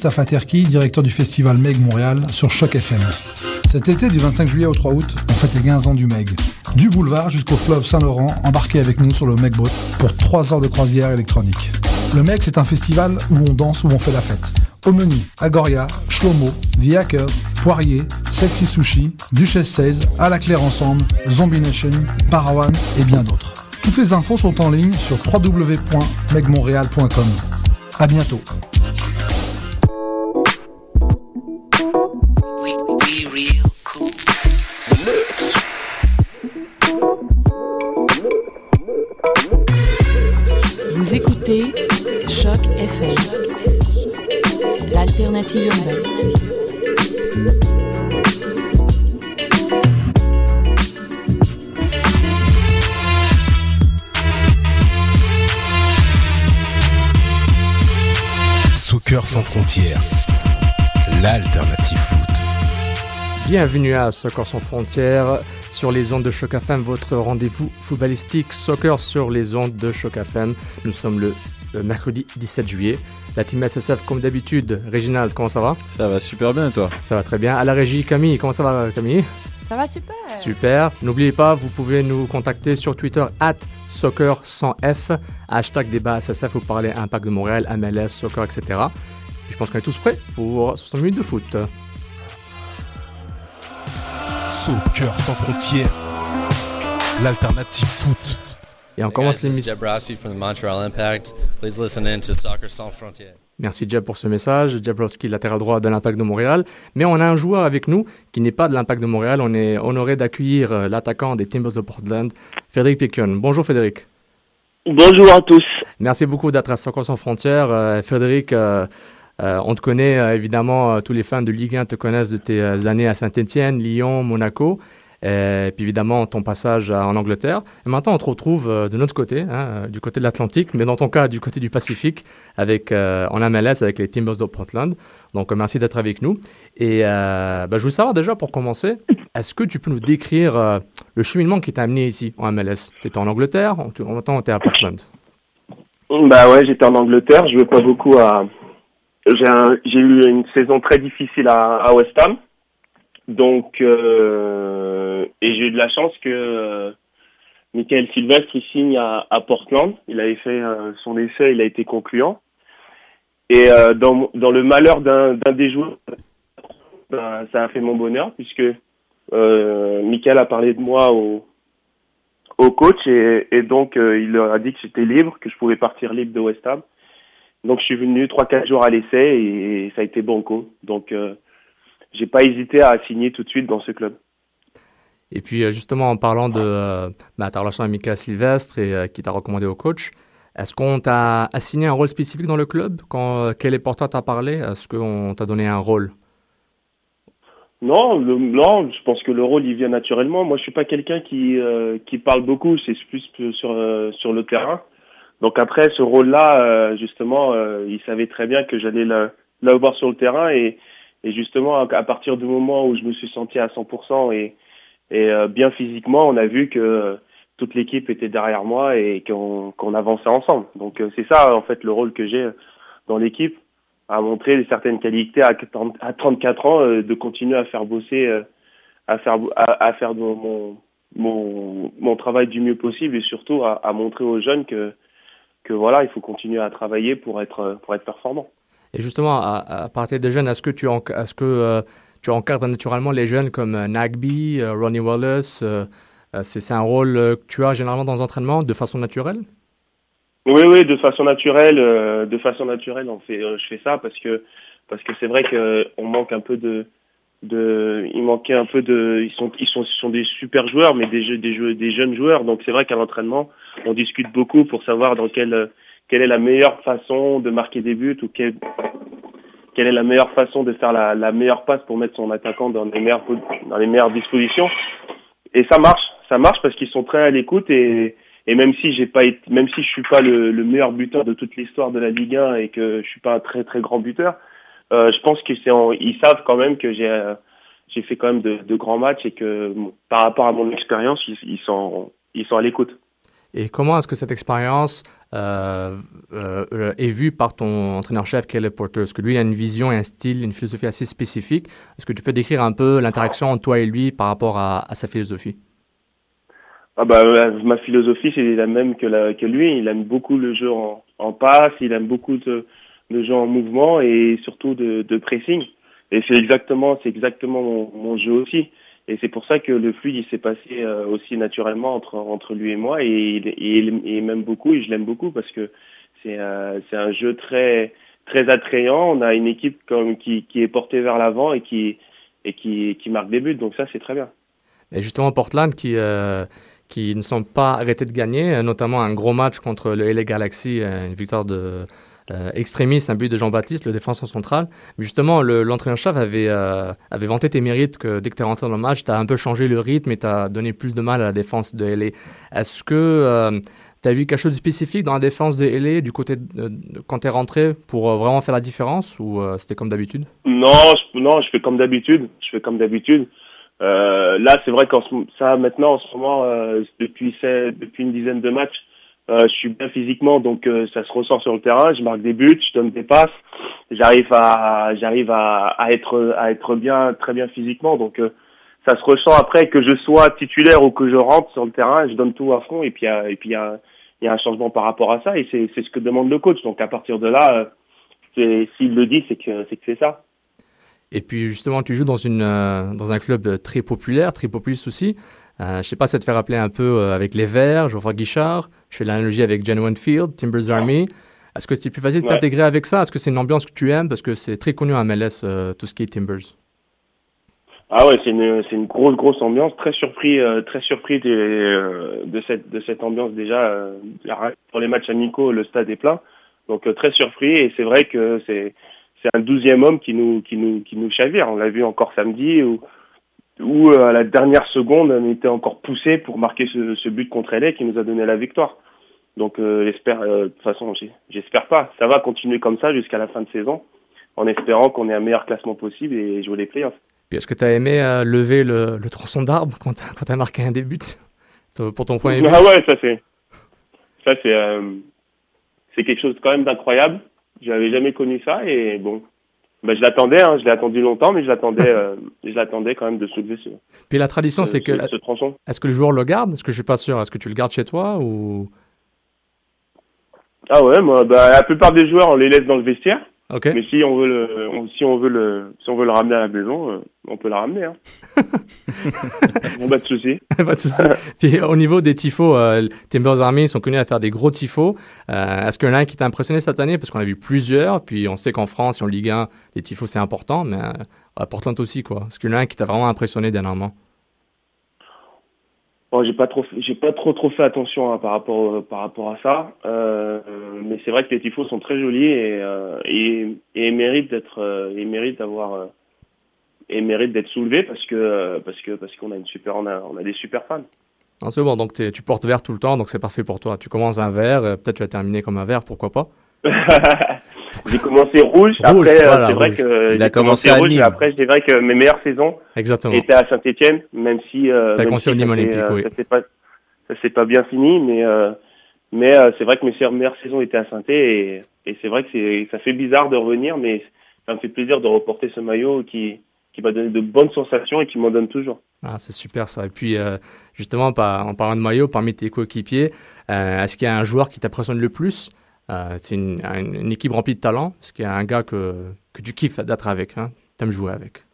Mustapha Terki, directeur du festival Meg Montréal sur Choc FM. Cet été, du 25 juillet au 3 août, on fête les 15 ans du Meg. Du boulevard jusqu'au fleuve Saint-Laurent, embarquez avec nous sur le Meg Boat pour 3 heures de croisière électronique. Le Meg, c'est un festival où on danse, où on fait la fête. Au menu, Agoria, Shlomo, The Hackers, Poirier, Sexy Sushi, Duchesse 16, À la Claire Ensemble, Zombie Nation, Parawan et bien d'autres. Toutes les infos sont en ligne sur www.megmontréal.com. À bientôt. L'alternative urbaine. Sans frontières, l'alternative foot. Bienvenue à Soccer sans frontières sur les ondes de Choc FM, votre rendez-vous footballistique soccer sur les ondes de Choc FM. Nous sommes le, le mercredi 17 juillet. La team SSF, comme d'habitude, Réginald, comment ça va? Ça va super bien, toi? Ça va très bien. À la régie, Camille, comment ça va, Camille? Ça va super. Super. N'oubliez pas, vous pouvez nous contacter sur Twitter, at soccer 100F, hashtag débat SSF, vous parlez Impact de Montréal, MLS, soccer, etc. Puis je pense qu'on est tous prêts pour 60 minutes de foot. Soccer sans frontières, l'alternative foot. Et on commence l'émission. Merci Jeb pour ce message. Jablowski, latéral droit de l'Impact de Montréal. Mais on a un joueur avec nous qui n'est pas de l'Impact de Montréal. On est honoré d'accueillir euh, l'attaquant des Timbers de Portland, Frédéric Piquion. Bonjour Frédéric. Bonjour à tous. Merci beaucoup d'être à Soccer sans frontières. Euh, Frédéric, euh, euh, on te connaît euh, évidemment, euh, tous les fans de Ligue 1 te connaissent de tes euh, années à Saint-Etienne, Lyon, Monaco. Euh, Et puis évidemment ton passage en Angleterre. Et maintenant on te retrouve euh, de notre côté, hein, euh, du côté de l'Atlantique, mais dans ton cas du côté du Pacifique, avec, euh, en MLS avec les Timbers de Portland. Donc euh, merci d'être avec nous. Et euh, bah, je voulais savoir déjà pour commencer, est-ce que tu peux nous décrire euh, le cheminement qui t'a amené ici en MLS? Tu étais en Angleterre, en même temps tu étais à Portland. Bah ouais, j'étais en Angleterre, je jouais pas beaucoup à. J'ai eu une saison très difficile à West Ham, donc euh, et j'ai eu de la chance que euh, Michael Sylvestre il signe à, Portland. Il avait fait euh, son essai, il a été concluant. Et dans le malheur d'un des joueurs, ben, ça a fait mon bonheur puisque Michael a parlé de moi au au coach et, et donc il leur a dit que j'étais libre, que je pouvais partir libre de West Ham. Donc je suis venu trois quatre jours à l'essai et, ça a été banco. Donc j'ai pas hésité à signer tout de suite dans ce club. Et puis euh, justement en parlant de euh, bah, ta relation avec Mika Sylvestre et euh, qui t'a recommandé au coach, est-ce qu'on t'a assigné un rôle spécifique dans le club? Quand euh, quel est pour toi t'a parlé Est-ce qu'on t'a donné un rôle? Non, le, non, je pense que le rôle il vient naturellement. Moi je suis pas quelqu'un qui euh, qui parle beaucoup, c'est plus sur euh, sur le terrain. Donc après ce rôle-là, euh, justement, euh, il savait très bien que j'allais l'avoir sur le terrain et et justement à, partir du moment où je me suis senti à 100% et et euh, bien physiquement, on a vu que euh, toute l'équipe était derrière moi et qu'on qu'on avançait ensemble. Donc euh, c'est ça en fait le rôle que j'ai dans l'équipe, à montrer certaines qualités à 40 à 34 ans, euh, de continuer à faire bosser, euh, à faire à, faire mon, mon mon mon travail du mieux possible et surtout à, à montrer aux jeunes que que voilà, il faut continuer à travailler pour être pour être performant. Et justement, à, partir des jeunes, est-ce que tu, est-ce que, euh, tu encadres naturellement les jeunes comme euh, Nagby, euh, Ronnie Wallace c'est, un rôle que tu as généralement dans l'entraînement de façon naturelle? Oui, oui, de façon naturelle, de façon naturelle, on fait, je fais ça parce que parce que c'est vrai que on manque un peu de de, il manquait un peu de, ils sont ils sont ce sont des super joueurs, mais des des jeux, des jeunes joueurs. Donc c'est vrai qu'à l'entraînement, on discute beaucoup pour savoir dans quelle quelle est la meilleure façon de marquer des buts ou quelle quelle est la meilleure façon de faire la, la meilleure passe pour mettre son attaquant dans les meilleures dans les meilleures dispositions. Et ça marche, ça marche parce qu'ils sont très à l'écoute et et même si j'ai pas même si je suis pas le, le meilleur buteur de toute l'histoire de la Ligue 1 et que je suis pas un très très grand buteur, euh, je pense que c'est ils savent quand même que j'ai euh, j'ai fait quand même de, de grands matchs et que par rapport à mon expérience, ils sont ils sont à l'écoute. Et comment est-ce que cette expérience euh, euh, est vue par ton entraîneur-chef, Caleb Porter? Est-ce que lui a une vision, un style, une philosophie assez spécifique? Est-ce que tu peux décrire un peu l'interaction entre toi et lui par rapport à, sa philosophie? Ah bah, ma philosophie, c'est la même que, la, que lui. Il aime beaucoup le jeu en, passe, il aime beaucoup de jeu en mouvement et surtout de, pressing. Et c'est exactement, c'est exactement mon, jeu aussi. Et c'est pour ça que le fluide il s'est passé euh, aussi naturellement entre lui et moi. Et, il, m'aime beaucoup et je l'aime beaucoup parce que c'est euh, un jeu très très attrayant. On a une équipe qui est portée vers l'avant et qui marque des buts. Donc ça c'est très bien. Et justement Portland qui euh, qui ne sont pas arrêtés de gagner, notamment un gros match contre le LA Galaxy, une victoire de euh, extrémiste, un but de Jean-Baptiste, le défenseur central. Mais justement, l'entraîneur-chef avait, euh, avait vanté tes mérites que dès que tu es rentré dans le match, tu as un peu changé le rythme et tu as donné plus de mal à la défense de LA. Est-ce que euh, tu as vu quelque chose de spécifique dans la défense de LA du côté de, quand tu es rentré pour vraiment faire la différence ou c'était comme d'habitude? Non, non, je fais comme d'habitude. Je fais comme d'habitude. là, c'est vrai qu'en ça maintenant en ce moment, depuis depuis une dizaine de matchs, euh, je suis bien physiquement, donc euh, ça se ressent sur le terrain. Je marque des buts, je donne des passes. J'arrive à, j'arrive à, à, être, à être bien, très bien physiquement. Donc euh, ça se ressent après que je sois titulaire ou que je rentre sur le terrain. Je donne tout à fond et puis et puis il y a, un changement par rapport à ça et c'est, c'est ce que demande le coach. Donc à partir de là, s'il le dit, c'est que c'est que c'est ça. Et puis justement, tu joues dans une dans un club très populaire, très populiste aussi. Euh, je sais pas, ça te fait rappeler un peu euh, avec les Verts, Geoffroy Guichard. Je fais l'analogie avec Jen Field, Timbers Army. Est-ce que c'est plus facile de t'intégrer avec ça? Est-ce que c'est une ambiance que tu aimes? Parce que c'est très connu à MLS, euh, tout ce qui est Timbers. Ah ouais, c'est une, c'est une grosse, grosse ambiance. Très surpris, très surpris de, de, cette, de cette ambiance déjà. pour les matchs amicaux, le stade est plein. Donc très surpris et c'est vrai que c'est, c'est un douzième homme qui nous, qui nous, qui nous chavire. On l'a vu encore samedi où où euh, à la dernière seconde, on était encore poussé pour marquer ce, ce but contre LA qui nous a donné la victoire. Donc euh, j'espère, euh, de toute façon, j'espère pas. Ça va continuer comme ça jusqu'à la fin de saison, en espérant qu'on ait un meilleur classement possible et jouer les playoffs. Est-ce que tu as aimé lever le, le tronçon d'arbre quand tu as, marqué un début pour ton point de vue Ah ouais, ça c'est, ça c'est, c'est quelque chose quand même d'incroyable. J'avais jamais connu ça et bon, ben, je l'attendais, hein, je l'ai attendu longtemps, mais je l'attendais, euh, je l'attendais quand même de soulever ce. Puis la tradition, c'est que. Ce tronçon. Est-ce que le joueur le garde? Est-ce que je suis pas sûr? Est-ce que tu le gardes chez toi ou? Ah ouais, moi, bah, la plupart des joueurs, on les laisse dans le vestiaire. Mais si on veut le, si on veut le, si on veut le ramener à la maison, euh, on peut le ramener. Hein. bon, pas de souci. pas de souci. Puis au niveau des tifos, euh, Timbers Army sont connus à faire des gros tifos. Euh, est-ce qu'il y en a un qui t'a impressionné cette année? Parce qu'on a vu plusieurs. Puis on sait qu'en France, en Ligue 1, les tifos c'est important, mais important aussi quoi. Est-ce qu'il y en a un qui t'a vraiment impressionné dernièrement? Bon, j'ai pas trop, j'ai pas trop trop fait attention hein, par rapport euh, par rapport à ça, euh, mais c'est vrai que les tifos sont très jolis et euh, et, et méritent d'être, ils méritent d'avoir et méritent d'être soulevés parce que parce que parce qu'on a une super, on a on a des super fans. Ah, c'est bon, donc tu portes vert tout le temps, donc c'est parfait pour toi. Tu commences un vert, peut-être tu vas terminer comme un vert, pourquoi pas j'ai commencé rouge. après, euh, c'est vrai que il a commencé, rouge. Mais après, c'est vrai que mes meilleures saisons Exactement. étaient à Saint-Etienne, même si. Euh, T'as commencé au Nîmes Olympique, euh, oui. Ça s'est pas, ça s'est pas bien fini, mais euh, mais c'est vrai que mes meilleures saisons étaient à saint et, et c'est vrai que c'est, ça fait bizarre de revenir, mais ça me fait plaisir de reporter ce maillot qui qui m'a donné de bonnes sensations et qui m'en donne toujours. Ah, c'est super ça. Et puis, justement, en parlant de maillot, parmi tes coéquipiers, est-ce qu'il y a un joueur qui t'impressionne le plus? Euh, c'est une, équipe remplie de talent. Ce qui est un gars que, que tu kiffes d'être avec. Hein. T'aimes jouer avec.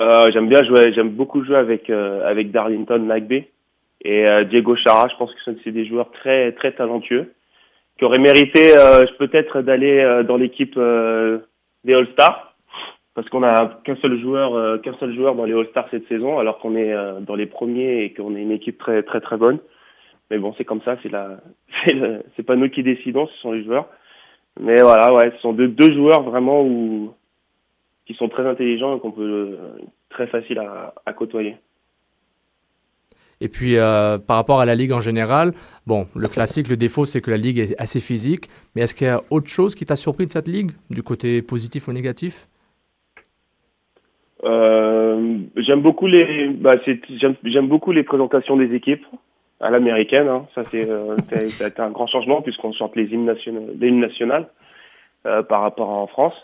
Euh, j'aime bien jouer. J'aime beaucoup jouer avec euh, avec Darlington Nagbe et Diego Chara. Je pense que c'est des joueurs très très talentueux qui auraient mérité peut-être d'aller dans l'équipe des All Stars parce qu'on a qu'un seul joueur qu'un seul joueur dans les All Stars cette saison alors qu'on est dans les premiers et qu'on est une équipe très très très bonne. Mais bon, c'est comme ça, c'est la, c'est pas nous qui décidons, ce sont les joueurs. Mais voilà, ouais, ce sont deux, deux joueurs vraiment où, qui sont très intelligents et qu'on peut très facile à, à côtoyer. Et puis, euh, par rapport à la Ligue en général, bon, le classique, le défaut, c'est que la Ligue est assez physique. Mais est-ce qu'il y a autre chose qui t'a surpris de cette Ligue, du côté positif ou négatif? Euh, J'aime beaucoup les, bah, j'aime beaucoup les présentations des équipes. À l'américaine. Hein. Ça, c'est euh, un grand changement puisqu'on chante les hymnes nationaux, les hymnes nationales euh, par rapport à en France.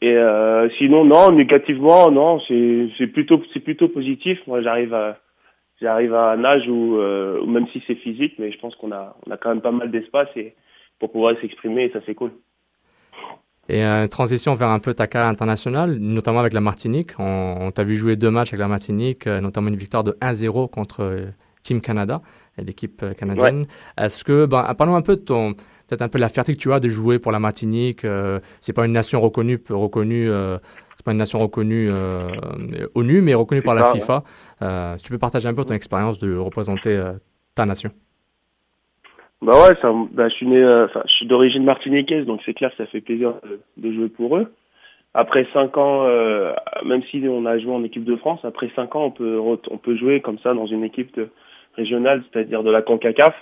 Et euh, sinon, non, négativement, non, c'est plutôt c'est plutôt positif. Moi, j'arrive à j'arrive à un âge où, euh, où même si c'est physique, mais je pense qu'on a on a quand même pas mal d'espace et pour pouvoir s'exprimer et ça c'est cool. Et transition vers un peu ta carrière internationale, notamment avec la Martinique. On, t'a vu jouer deux matchs avec la Martinique, notamment une victoire de 1-0 contre Team Canada, et l'équipe euh, canadienne. Est-ce que, ben, parlons un peu de ton, peut-être un peu la fierté que tu as de jouer pour la Martinique. euh, c'est pas une nation reconnue, reconnue, euh, c'est pas une nation reconnue euh, ONU, mais reconnue par la ouais. FIFA. Euh, si tu peux partager un peu ton expérience de représenter euh, ta nation. Bah ouais, ça, bah, je suis né, euh, je suis d'origine martiniquaise, donc c'est clair que ça fait plaisir de, de jouer pour eux. Après cinq ans, euh, même si on a joué en équipe de France, après cinq ans, on peut, on peut jouer comme ça dans une équipe de- régionale, c'est-à-dire de la CONCACAF.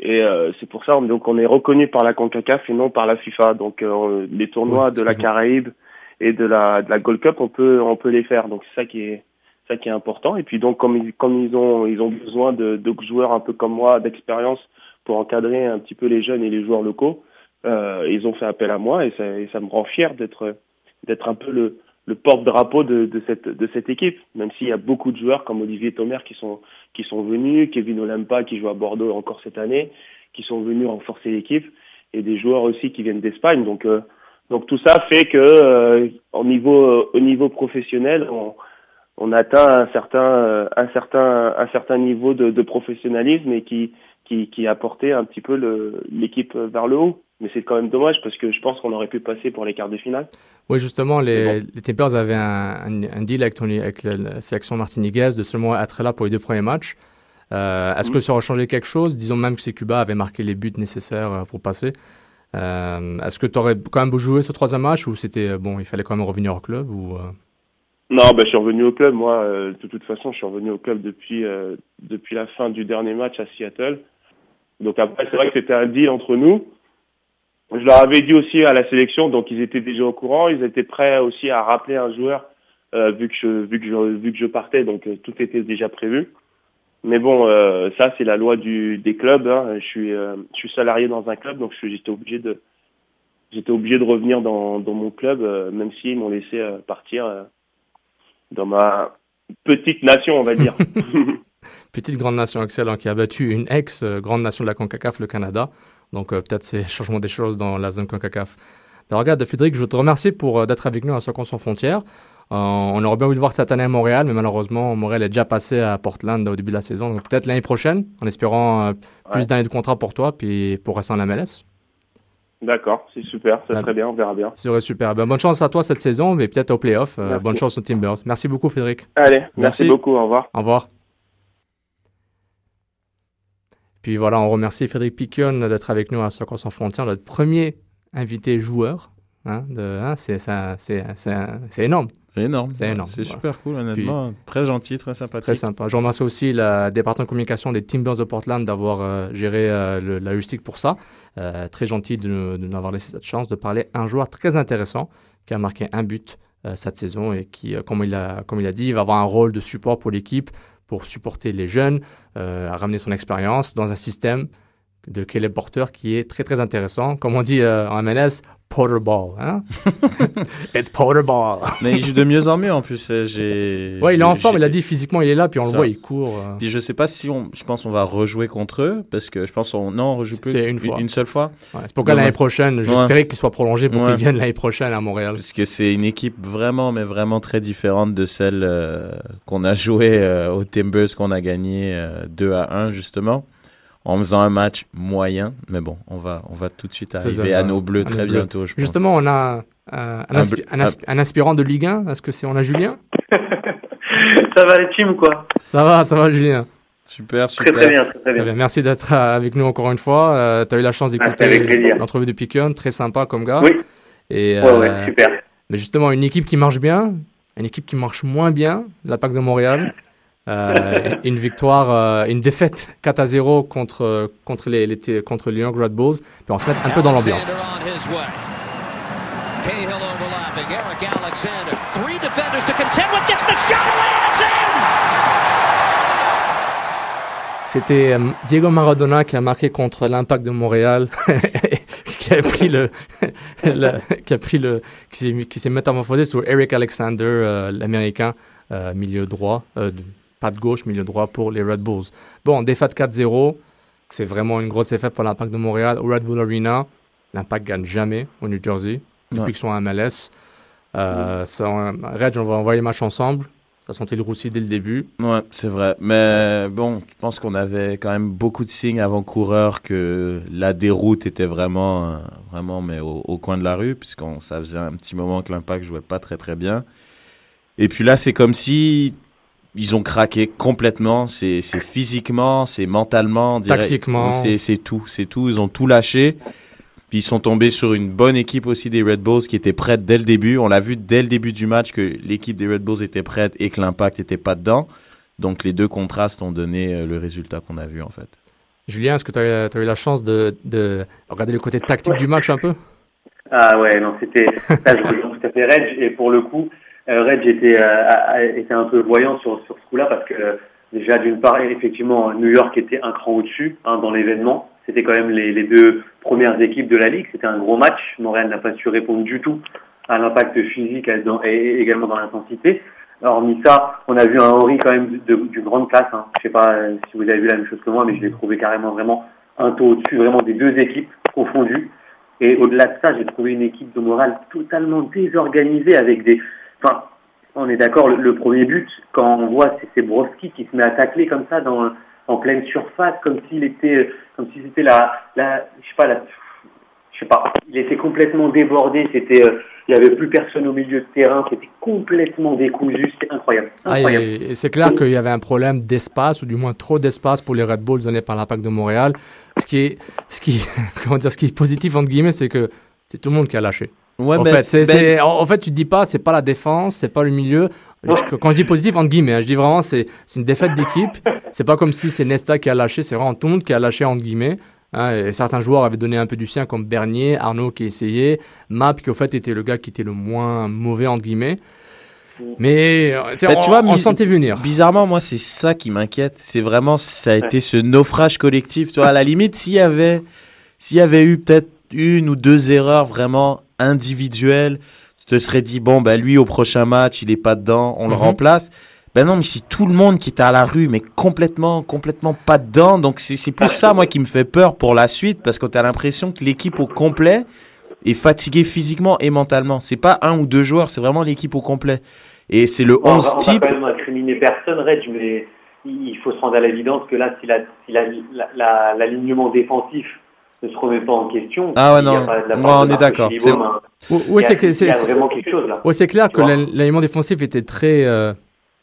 Et euh, c'est pour ça, on- donc on est reconnu par la CONCACAF et non par la FIFA. Donc euh, les tournois de la. Caraïbe et de la, de la Gold Cup, on peut, on peut les faire. Donc c'est ça qui est, ça qui est important. Et puis donc comme ils, comme ils ont, ils ont besoin de, de joueurs un peu comme moi, d'expérience pour encadrer un petit peu les jeunes et les joueurs locaux, euh, ils ont fait appel à moi et ça, et ça me rend fier d'être, d'être un peu le, le porte-drapeau de, de cette, de cette équipe. Même s'il y a beaucoup de joueurs comme Olivier Thomer qui sont, qui sont venus, Kevin Olampa qui joue à Bordeaux encore cette année, qui sont venus renforcer l'équipe, et des joueurs aussi qui viennent d'Espagne. Donc, euh, donc tout ça fait que euh, au niveau, euh, au niveau professionnel, on, on atteint un certain, euh, un certain, un certain niveau de, de professionnalisme et qui, qui, qui a porté un petit peu l'équipe vers le haut. Mais c'est quand même dommage parce que je pense qu'on aurait pu passer pour les quarts de finale. Oui, justement, les, les Timbers avaient un, un, un deal avec, avec la, la sélection martiniquaise de seulement être là pour les deux premiers matchs. Euh, Est-ce Mhm. que ça aurait changé quelque chose? Disons même que c'est Cuba avait marqué les buts nécessaires euh, pour passer. Euh, Est-ce que tu aurais quand même joué ce troisième match ou c'était bon, il fallait quand même revenir au club ou euh, Non, bah, je suis revenu au club. Moi, de toute façon, je suis revenu au club depuis depuis la fin du dernier match à Seattle. Donc après, c'est vrai que c'était un deal entre nous. Je leur avais dit aussi à la sélection, donc ils étaient déjà au courant. Ils étaient prêts aussi à rappeler un joueur euh, vu que je partais. Donc euh, tout était déjà prévu. Mais bon, euh, ça c'est la loi des clubs. hein. Je suis salarié dans un club, donc j'étais obligé de revenir dans dans mon club, même s'ils m'ont laissé partir. dans ma petite nation, on va dire. petite grande nation excellente qui a battu une ex-grande nation de la CONCACAF, le Canada. Donc euh, peut-être c'est changement des choses dans la zone CONCACAF. Ben, regarde, Frédéric, je te remercie pour euh, d'être avec nous à Soccer sans frontières. Euh, on aurait bien voulu te voir cette année à Montréal, mais malheureusement, Montréal est déjà passé à Portland au début de la saison. Donc peut-être l'année prochaine, en espérant euh, plus Ouais. d'années de contrat pour toi, puis pour rester en MLS. D'accord, c'est super, ça serait bien, on verra bien. Ce serait super. Ben, bonne chance à toi cette saison, mais peut-être au playoff. Euh, bonne chance aux Timbers. Merci beaucoup, Frédéric. Allez, merci, Merci. beaucoup, au revoir. Au revoir. Puis voilà, on remercie Frédéric Piquion d'être avec nous à Soccer sans frontières, notre premier invité joueur. Hein, hein, c'est, énorme, C'est énorme. C'est énorme, C'est voilà. super cool, honnêtement. Très gentil, très sympathique. très sympa. Je remercie aussi le département de communication des Timbers de Portland d'avoir euh, géré euh, le- la logistique pour ça. Euh, très gentil de, nous- de nous avoir laissé cette chance de parler à un joueur très intéressant qui a marqué un but cette saison et qui, comme, il a, comme il a dit, il va avoir un rôle de support pour l'équipe, pour supporter les jeunes, euh, à ramener son expérience dans un système de Caleb Porter qui est très très intéressant. Comme on dit euh, en MLS, Porter Ball. Hein? It's Porter Ball. Mais il joue de mieux en mieux en plus. euh, J'ai. Ouais, il est en forme, il a dit physiquement il est là, puis on le voit, il court. euh. Puis je sais pas si on. Je pense qu'on va rejouer contre eux parce que je pense qu'on. Non, on rejoue plus. Une fois. Une seule fois. Ouais, c'est pourquoi Ouais. l'année prochaine, j'espérais qu'il soit prolongé pour qu'il vienne l'année prochaine à Montréal. Parce que c'est une équipe vraiment, mais vraiment très différente de celle euh, qu'on a joué euh, aux Timbers, qu'on a gagné euh, 2 à 1, justement, en faisant un match moyen. Mais bon, on va, on va tout de suite arriver à nos bleus très bientôt, je pense. Justement, on a euh, un, aspi- aspirant de Ligue 1. Est-ce que c'est on a Julien? Ça va les teams quoi? Ça va, ça va Julien. Super, super. très bien, très très Très bien. bien. Merci d'être euh, avec nous encore une fois. tu as eu la chance d'écouter avec plaisir. l'entrevue de Piquion, très sympa comme gars. Oui. Et, Ouais, euh, ouais, super. Mais justement, une équipe qui marche bien, une équipe qui marche moins bien, la PAC de Montréal. Euh, une victoire, euh, une défaite 4 à 0 contre, contre, les, les- contre les Young Red Bulls. Puis on se mettre un peu dans l'ambiance. C'était euh, Diego Maradona qui a marqué contre l'Impact de Montréal, qui a pris le, qui a pris le, qui s'est, métamorphosé sur Eric Alexander, l'américain, milieu droit, pas de gauche, milieu droit pour les Red Bulls. Bon, défaite 4-0, c'est vraiment une grosse défaite pour l'Impact de Montréal au Red Bull Arena. L'Impact gagne jamais au New Jersey depuis Ouais. qu'ils sont à MLS. Euh, ça, Reg, on va envoyer le match ensemble. Ça sentait le roussi dès le début? Ouais, c'est vrai. Mais bon, je pense qu'on avait quand même beaucoup de signes avant-coureurs que la déroute était vraiment, vraiment mais au, au coin de la rue, puisqu'on ça faisait un petit moment que l'Impact jouait pas très très bien. Et puis là, c'est comme si ils ont craqué complètement. C'est c'est physiquement, c'est mentalement, Tactiquement. C'est c'est tout, c'est tout. Ils ont tout lâché. Puis ils sont tombés sur une bonne équipe aussi des Red Bulls qui était prête dès le début. On l'a vu dès le début du match que l'équipe des Red Bulls était prête et que l'impact n'était pas dedans. Donc les deux contrastes ont donné euh, le résultat qu'on a vu en fait. Julien, est-ce que tu as, eu la chance de, de regarder le côté tactique du match un peu? Ah ouais, non, c'était. Là, je tout à fait Reg. Et pour le coup, euh, Reg était, euh, a- était un peu voyant sur, sur ce coup-là parce que euh, déjà, d'une part, effectivement, New York était un cran au-dessus hein, dans l'événement. C'était quand même les, les deux premières équipes de la Ligue. C'était un gros match. Montréal n'a pas su répondre du tout à l'impact physique et également dans l'intensité. Hormis ça, on a vu un Henry quand même d'une grande classe. Hein. Je sais pas euh, si vous avez vu la même chose que moi, mais je l'ai trouvé carrément vraiment un taux au-dessus vraiment des deux équipes confondues. Et au-delà de ça, j'ai trouvé une équipe de morale totalement désorganisée avec des. Enfin, on est d'accord, le, le premier but, quand on voit c'est, Broski qui se met à tacler comme ça dans, en pleine surface, comme s'il était, comme si c'était la, la, je sais pas, la, je sais pas, il était complètement débordé. C'était, euh, il y avait plus personne au milieu de terrain. C'était complètement décousu. C'était incroyable. Ah, incroyable. c'est clair qu'il y avait un problème d'espace, ou du moins trop d'espace pour les Red Bulls donnés par l'Impact de Montréal. Ce qui est, ce qui, comment dire, ce qui est positif, entre guillemets, c'est que c'est tout le monde qui a lâché. Ouais, en, mais fait, Ben- en, en fait, tu te dis pas, c'est pas la défense, c'est pas le milieu. Je- Quand je dis positif, entre guillemets, hein, je dis vraiment, c'est, une défaite d'équipe. C'est pas comme si c'est Nesta qui a lâché, c'est vraiment tout le monde qui a lâché, entre guillemets. hein, et certains joueurs avaient donné un peu du sien, comme Bernier, Arnaud qui essayait, Map qui, au fait, était le gars qui était le moins mauvais, entre guillemets. Mais Bah, on, tu vois, on sentait venir. Bizarrement, moi, c'est ça qui m'inquiète. C'est vraiment, ça a été ce naufrage collectif. Tu vois, à la limite, s'il y avait, s'il y avait eu peut-être une ou deux erreurs vraiment individuelles, tu te serais dit, bon, bah, lui, au prochain match, il est pas dedans, on le Mhm. remplace. Ben non, mais c'est tout le monde qui était à la rue, mais complètement, complètement pas dedans. Donc, c'est plus ça, moi, qui me fait peur pour la suite, parce que tu as l'impression que l'équipe au complet est fatiguée physiquement et mentalement. C'est pas un ou deux joueurs, c'est vraiment l'équipe au complet. Et c'est le Bon, on 11 va- on va type. quand même incriminer personne, Reg, mais il faut se rendre à l'évidence que là, si la- si la- la- la- l'alignement défensif ne se remet pas en question, Ah ouais, non. part on est d'accord. C'est- Oui, vraiment quelque chose là. Ouais, c'est clair que vois l'al- l'alignement défensif était très. euh,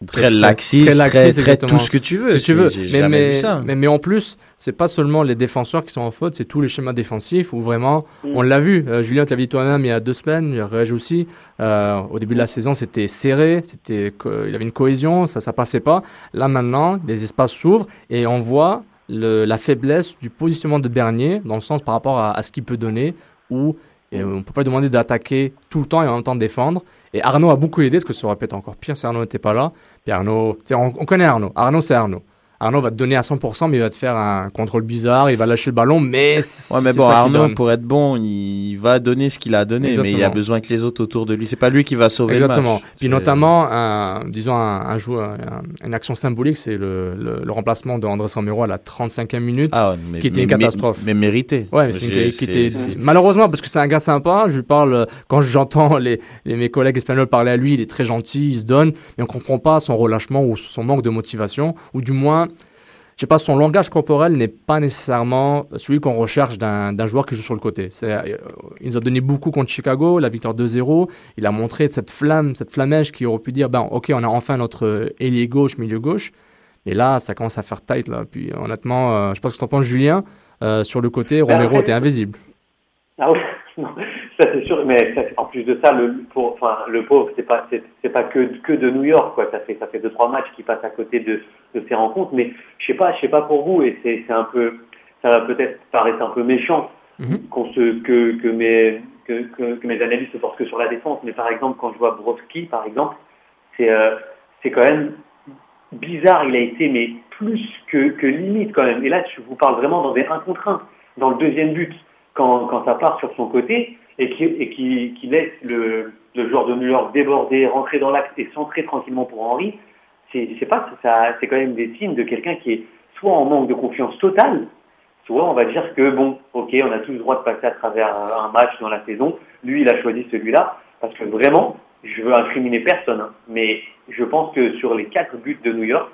Très laxiste, très, très, exactement. tout ce que tu veux. que tu veux. Mais, jamais mais, vu ça. mais, mais en plus, c'est pas seulement les défenseurs qui sont en faute, c'est tous les schémas défensifs où vraiment, Mm. on l'a vu. euh, Julien, tu l'as vu toi-même il y a deux semaines, il Reg aussi. euh, au début de la saison, c'était serré, c'était, co- il y avait une cohésion, ça, ça passait pas. Là maintenant, les espaces s'ouvrent et on voit le- la faiblesse du positionnement de Bernier dans le sens par rapport à, ce qu'il peut donner où et on peut pas lui demander d'attaquer tout le temps et en même temps défendre. Et Arnaud a beaucoup aidé, parce que ça aurait pu être encore pire si Arnaud n'était pas là. Puis Arnaud, on, on connaît Arnaud. Arnaud, c'est Arnaud. Arnaud va te donner à 100%, mais il va te faire un contrôle bizarre, il va lâcher le ballon, mais c'est Ouais, mais bon, Arnaud, pour être bon, il va donner ce qu'il a donné, mais il a besoin que les autres autour de lui. C'est pas lui qui va sauver Exactement. le match. Puis notamment, un, disons, un, un joueur, un- une action symbolique, c'est le, le, le remplacement de Andrés Romero à la 35e minute. Ah mais, qui était mais- une catastrophe. Mais, mais mérité. Ouais, mais une- qui était malheureusement parce que c'est un gars sympa. Je lui parle quand j'entends les, les- mes collègues espagnols parler à lui, il est très gentil, il se donne, mais on comprend pas son relâchement ou son manque de motivation, ou du moins, je sais pas, son langage corporel n'est pas nécessairement celui qu'on recherche d'un joueur qui joue sur le côté. Euh, il nous a donné beaucoup contre Chicago, la victoire 2-0. Il a montré cette flamme, cette flamèche qui aurait pu dire, ben ok, on a enfin notre ailier gauche, milieu gauche. Et là, ça commence à faire tight là. Puis honnêtement, euh, je ce que t'en penses, Julien. Euh, sur le côté, Ben, Romero en était invisible. Ah oui, non, ça c'est sûr, mais ça, en plus de ça, le, pour, enfin, le pauvre, c'est pas, c'est, pas que, que de New York, quoi. Ça fait, ça fait deux, trois matchs qui passent à côté de, de ces rencontres, mais je sais pas, je sais pas pour vous, et c'est, un peu, ça va peut-être paraître un peu méchant, Mhm. qu'on se, que, que mes, que, que, que mes analyses se portent que sur la défense, mais par exemple, quand je vois Broski, par exemple, c'est, euh, c'est quand même bizarre il a été, mais plus que, que limite quand même. Et là, je vous parle vraiment dans des 1 contre 1, dans le deuxième but, quand, ça part sur son côté et qui, laisse le, joueur de New York déborder, rentrer dans l'axe et centrer tranquillement pour Henry. C'est, pas, ça, c'est quand même des signes de quelqu'un qui est soit en manque de confiance totale, soit on va dire que bon, ok, on a tous le droit de passer à travers un match dans la saison. Lui, il a choisi celui-là parce que vraiment, je veux incriminer personne, hein, mais je pense que sur les quatre buts de New York,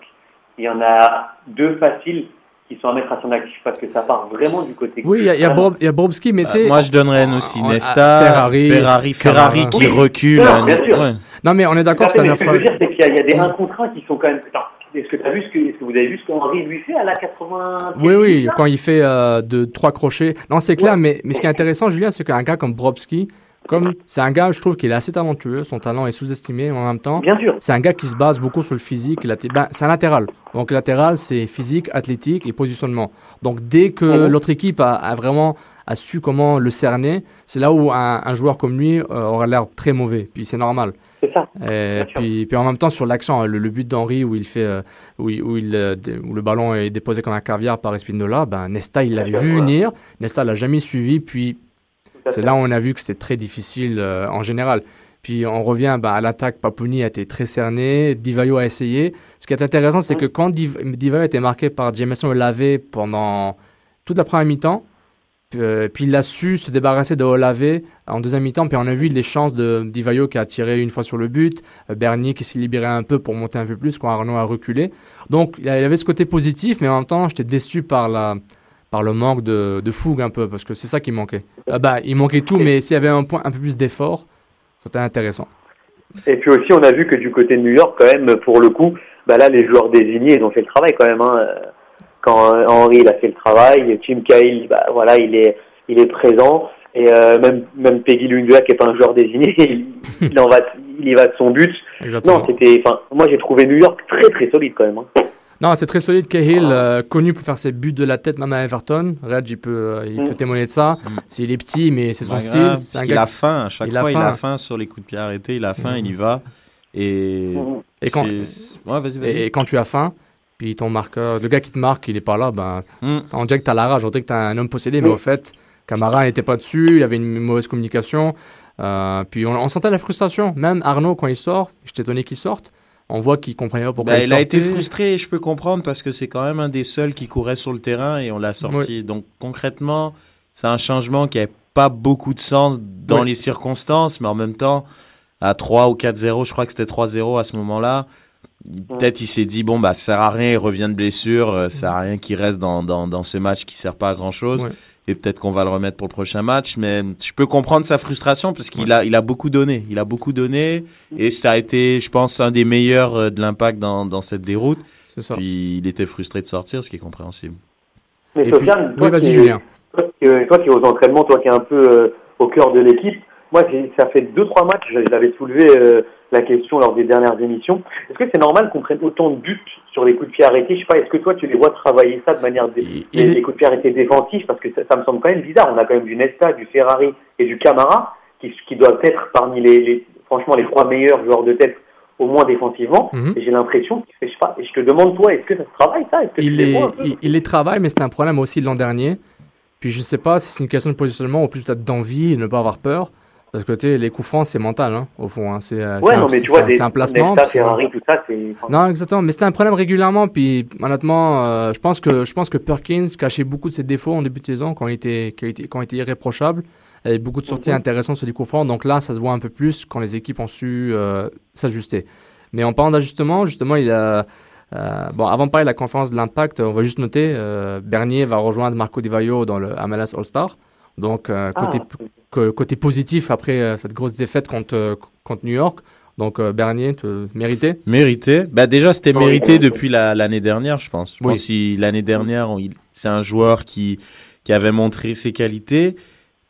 il y en a deux faciles qui sont à mettre à son actif parce que ça part vraiment du côté. Oui, il y y a, Bob, il y a Bobski, mais tu sais. Moi, je donnerais aussi on- Nesta, Ferrari, Ferrari, Ferrari, Camara. qui Oui, recule. non, bien sûr. ouais. Non, mais on est d'accord à c'est un ce que je veux dire, c'est qu'il y, y a des 1 contre 1 qui sont quand même. Attends, est-ce que, t'as vu ce que, est-ce que vous avez vu ce qu'Henri lui fait à la 80 Oui, oui, quand il fait euh, de trois crochets. Non, c'est clair, mais, mais ce qui est intéressant, Julien, c'est qu'un gars comme Brobski, comme c'est un gars, je trouve qu'il est assez talentueux, son talent est sous-estimé en même temps. Bien sûr. C'est un gars qui se base beaucoup sur le physique. Ben, c'est un latéral. Donc, latéral, c'est physique, athlétique et positionnement. Donc, dès que Mhm. l'autre équipe a, a vraiment a su comment le cerner, c'est là où un, un joueur comme lui euh, aura l'air très mauvais. Puis, c'est normal. C'est ça. Et puis, puis en même temps, sur l'action, le, le but d'Henri où il fait, euh, où, il- où, il, euh, où le ballon est déposé comme un caviar par Espinola, ben Nesta il l'avait vu venir, Nesta l'a jamais suivi, puis c'est là où on a vu que c'était très difficile euh, en général. Puis on revient ben, à l'attaque, Papouni a été très cerné, Divayo a essayé. Ce qui est intéressant, c'est que quand Div- Divayo a été marqué par Jameson Olave pendant toute la première mi-temps, euh, puis il a su se débarrasser de Olave en deuxième mi-temps. Puis on a vu les chances de Divayo qui a tiré une fois sur le but, euh, Bernier qui s'est libéré un peu pour monter un peu plus quand Arnaud a reculé. Donc il y avait ce côté positif, mais en même temps j'étais déçu par, la, par le manque de, de fougue un peu, parce que c'est ça qui manquait. Euh, bah, il manquait tout, mais s'il y avait un, point, un peu plus d'effort, c'était intéressant. Et puis aussi, on a vu que du côté de New York, quand même, pour le coup, bah là, les joueurs désignés, ils ont fait le travail quand même. Hein. Quand euh, Henry, il a fait le travail, Tim Cahill, bah voilà, il est, il est présent. Et euh, même, même Peggy Lundua, qui est pas un joueur désigné, il, il en va, il y va de son but. Exactement. Non, c'était, enfin, moi j'ai trouvé New York très très solide quand même. Hein. Non, c'est très solide. Cahill, euh, connu pour faire ses buts de la tête, même à Everton. Reg, il peut, euh, il Mm. peut témoigner de ça. C'est- Il est petit, mais c'est son style. C'est un gars a faim. À chaque il a fois, il a faim. sur les coups de pied arrêtés. Il a faim, il y va. Et, Et quand-. Et, et tu as faim, puis ton marqueur, le gars qui te marque, il est pas là, ben, Mm. on dirait que tu as la rage, on dirait que tu un homme possédé, mais au fait, Camara n'était pas dessus, il avait une mauvaise communication. Euh, puis on, on sentait la frustration. Même Arnaud, quand il sort, j'étais étonné qu'il sorte. On voit qu'il comprenait pas pourquoi Bah, il il a été frustré, et je peux comprendre, parce que c'est quand même un des seuls qui courait sur le terrain et on l'a sorti. Donc concrètement, c'est un changement qui n'a pas beaucoup de sens dans Ouais. les circonstances, mais en même temps, à 3 ou 4-0, je crois que c'était 3-0 à ce moment-là, peut-être il s'est dit, bon, bah, ça sert à rien, il revient de blessure, euh, ça sert à rien qu'il reste dans, dans, dans ce match qui sert pas à grand-chose. Ouais. Et peut-être qu'on va le remettre pour le prochain match, mais je peux comprendre sa frustration parce qu'il a, il a beaucoup donné. Il a beaucoup donné et ça a été, je pense, un des meilleurs euh, de l'impact dans, dans cette déroute. C'est ça. Puis il était frustré de sortir, ce qui est compréhensible. Mais Sofiane, toi, oui, vas-y, qui, Julien. toi, qui, toi qui es aux entraînements, toi qui es un peu euh, au cœur de l'équipe, moi, ça fait deux trois matchs, je- j'avais soulevé euh, la question lors des dernières émissions. Est-ce que c'est normal qu'on prenne autant de buts sur les coups de pied arrêtés? Je sais pas, est-ce que toi tu les vois travailler ça de manière Il- les, coups de pied arrêtés défensifs? Parce que ça, ça me semble quand même bizarre. On a quand même du Nesta, du Ferrari et du Camara qui, qui doivent être parmi les, les- franchement les trois meilleurs joueurs de tête au moins défensivement. Et j'ai l'impression, je sais pas, et je te demande toi, est-ce que ça se travaille ça? Que Il les il, il les travaille, mais c'était un problème aussi l'an dernier. Puis je sais pas si c'est une question de positionnement ou plus peut-être d'envie, de ne pas avoir peur. Parce que tu sais, les coups francs, c'est mental, hein, au fond. hein. C'est euh, Ouais, un, un- placement. Nesta, Ferrari, tout ça. Non, exactement. Mais c'était un problème régulièrement. Puis honnêtement, euh, je pense que je pense que Perkins cachait beaucoup de ses défauts en début de saison quand il était quand il était, quand il était irréprochable. Il y avait beaucoup de sorties Mhm. intéressantes sur les coups francs. Donc là, ça se voit un peu plus quand les équipes ont su euh, s'ajuster. Mais en parlant d'ajustement, justement, il a euh, bon, avant de parler de la conférence de l'impact, on va juste noter Bernier va rejoindre Marco Di Vaio dans le MLS All-Star. Donc euh, Ah, côté positif après euh, cette grosse défaite contre euh, contre New York. Donc euh, Bernier, te- mérité. Mérité. Bah déjà, c'était mérité depuis la- l'année dernière, je pense. Je Oui. pense que l'année dernière, c'est un joueur qui, qui avait montré ses qualités.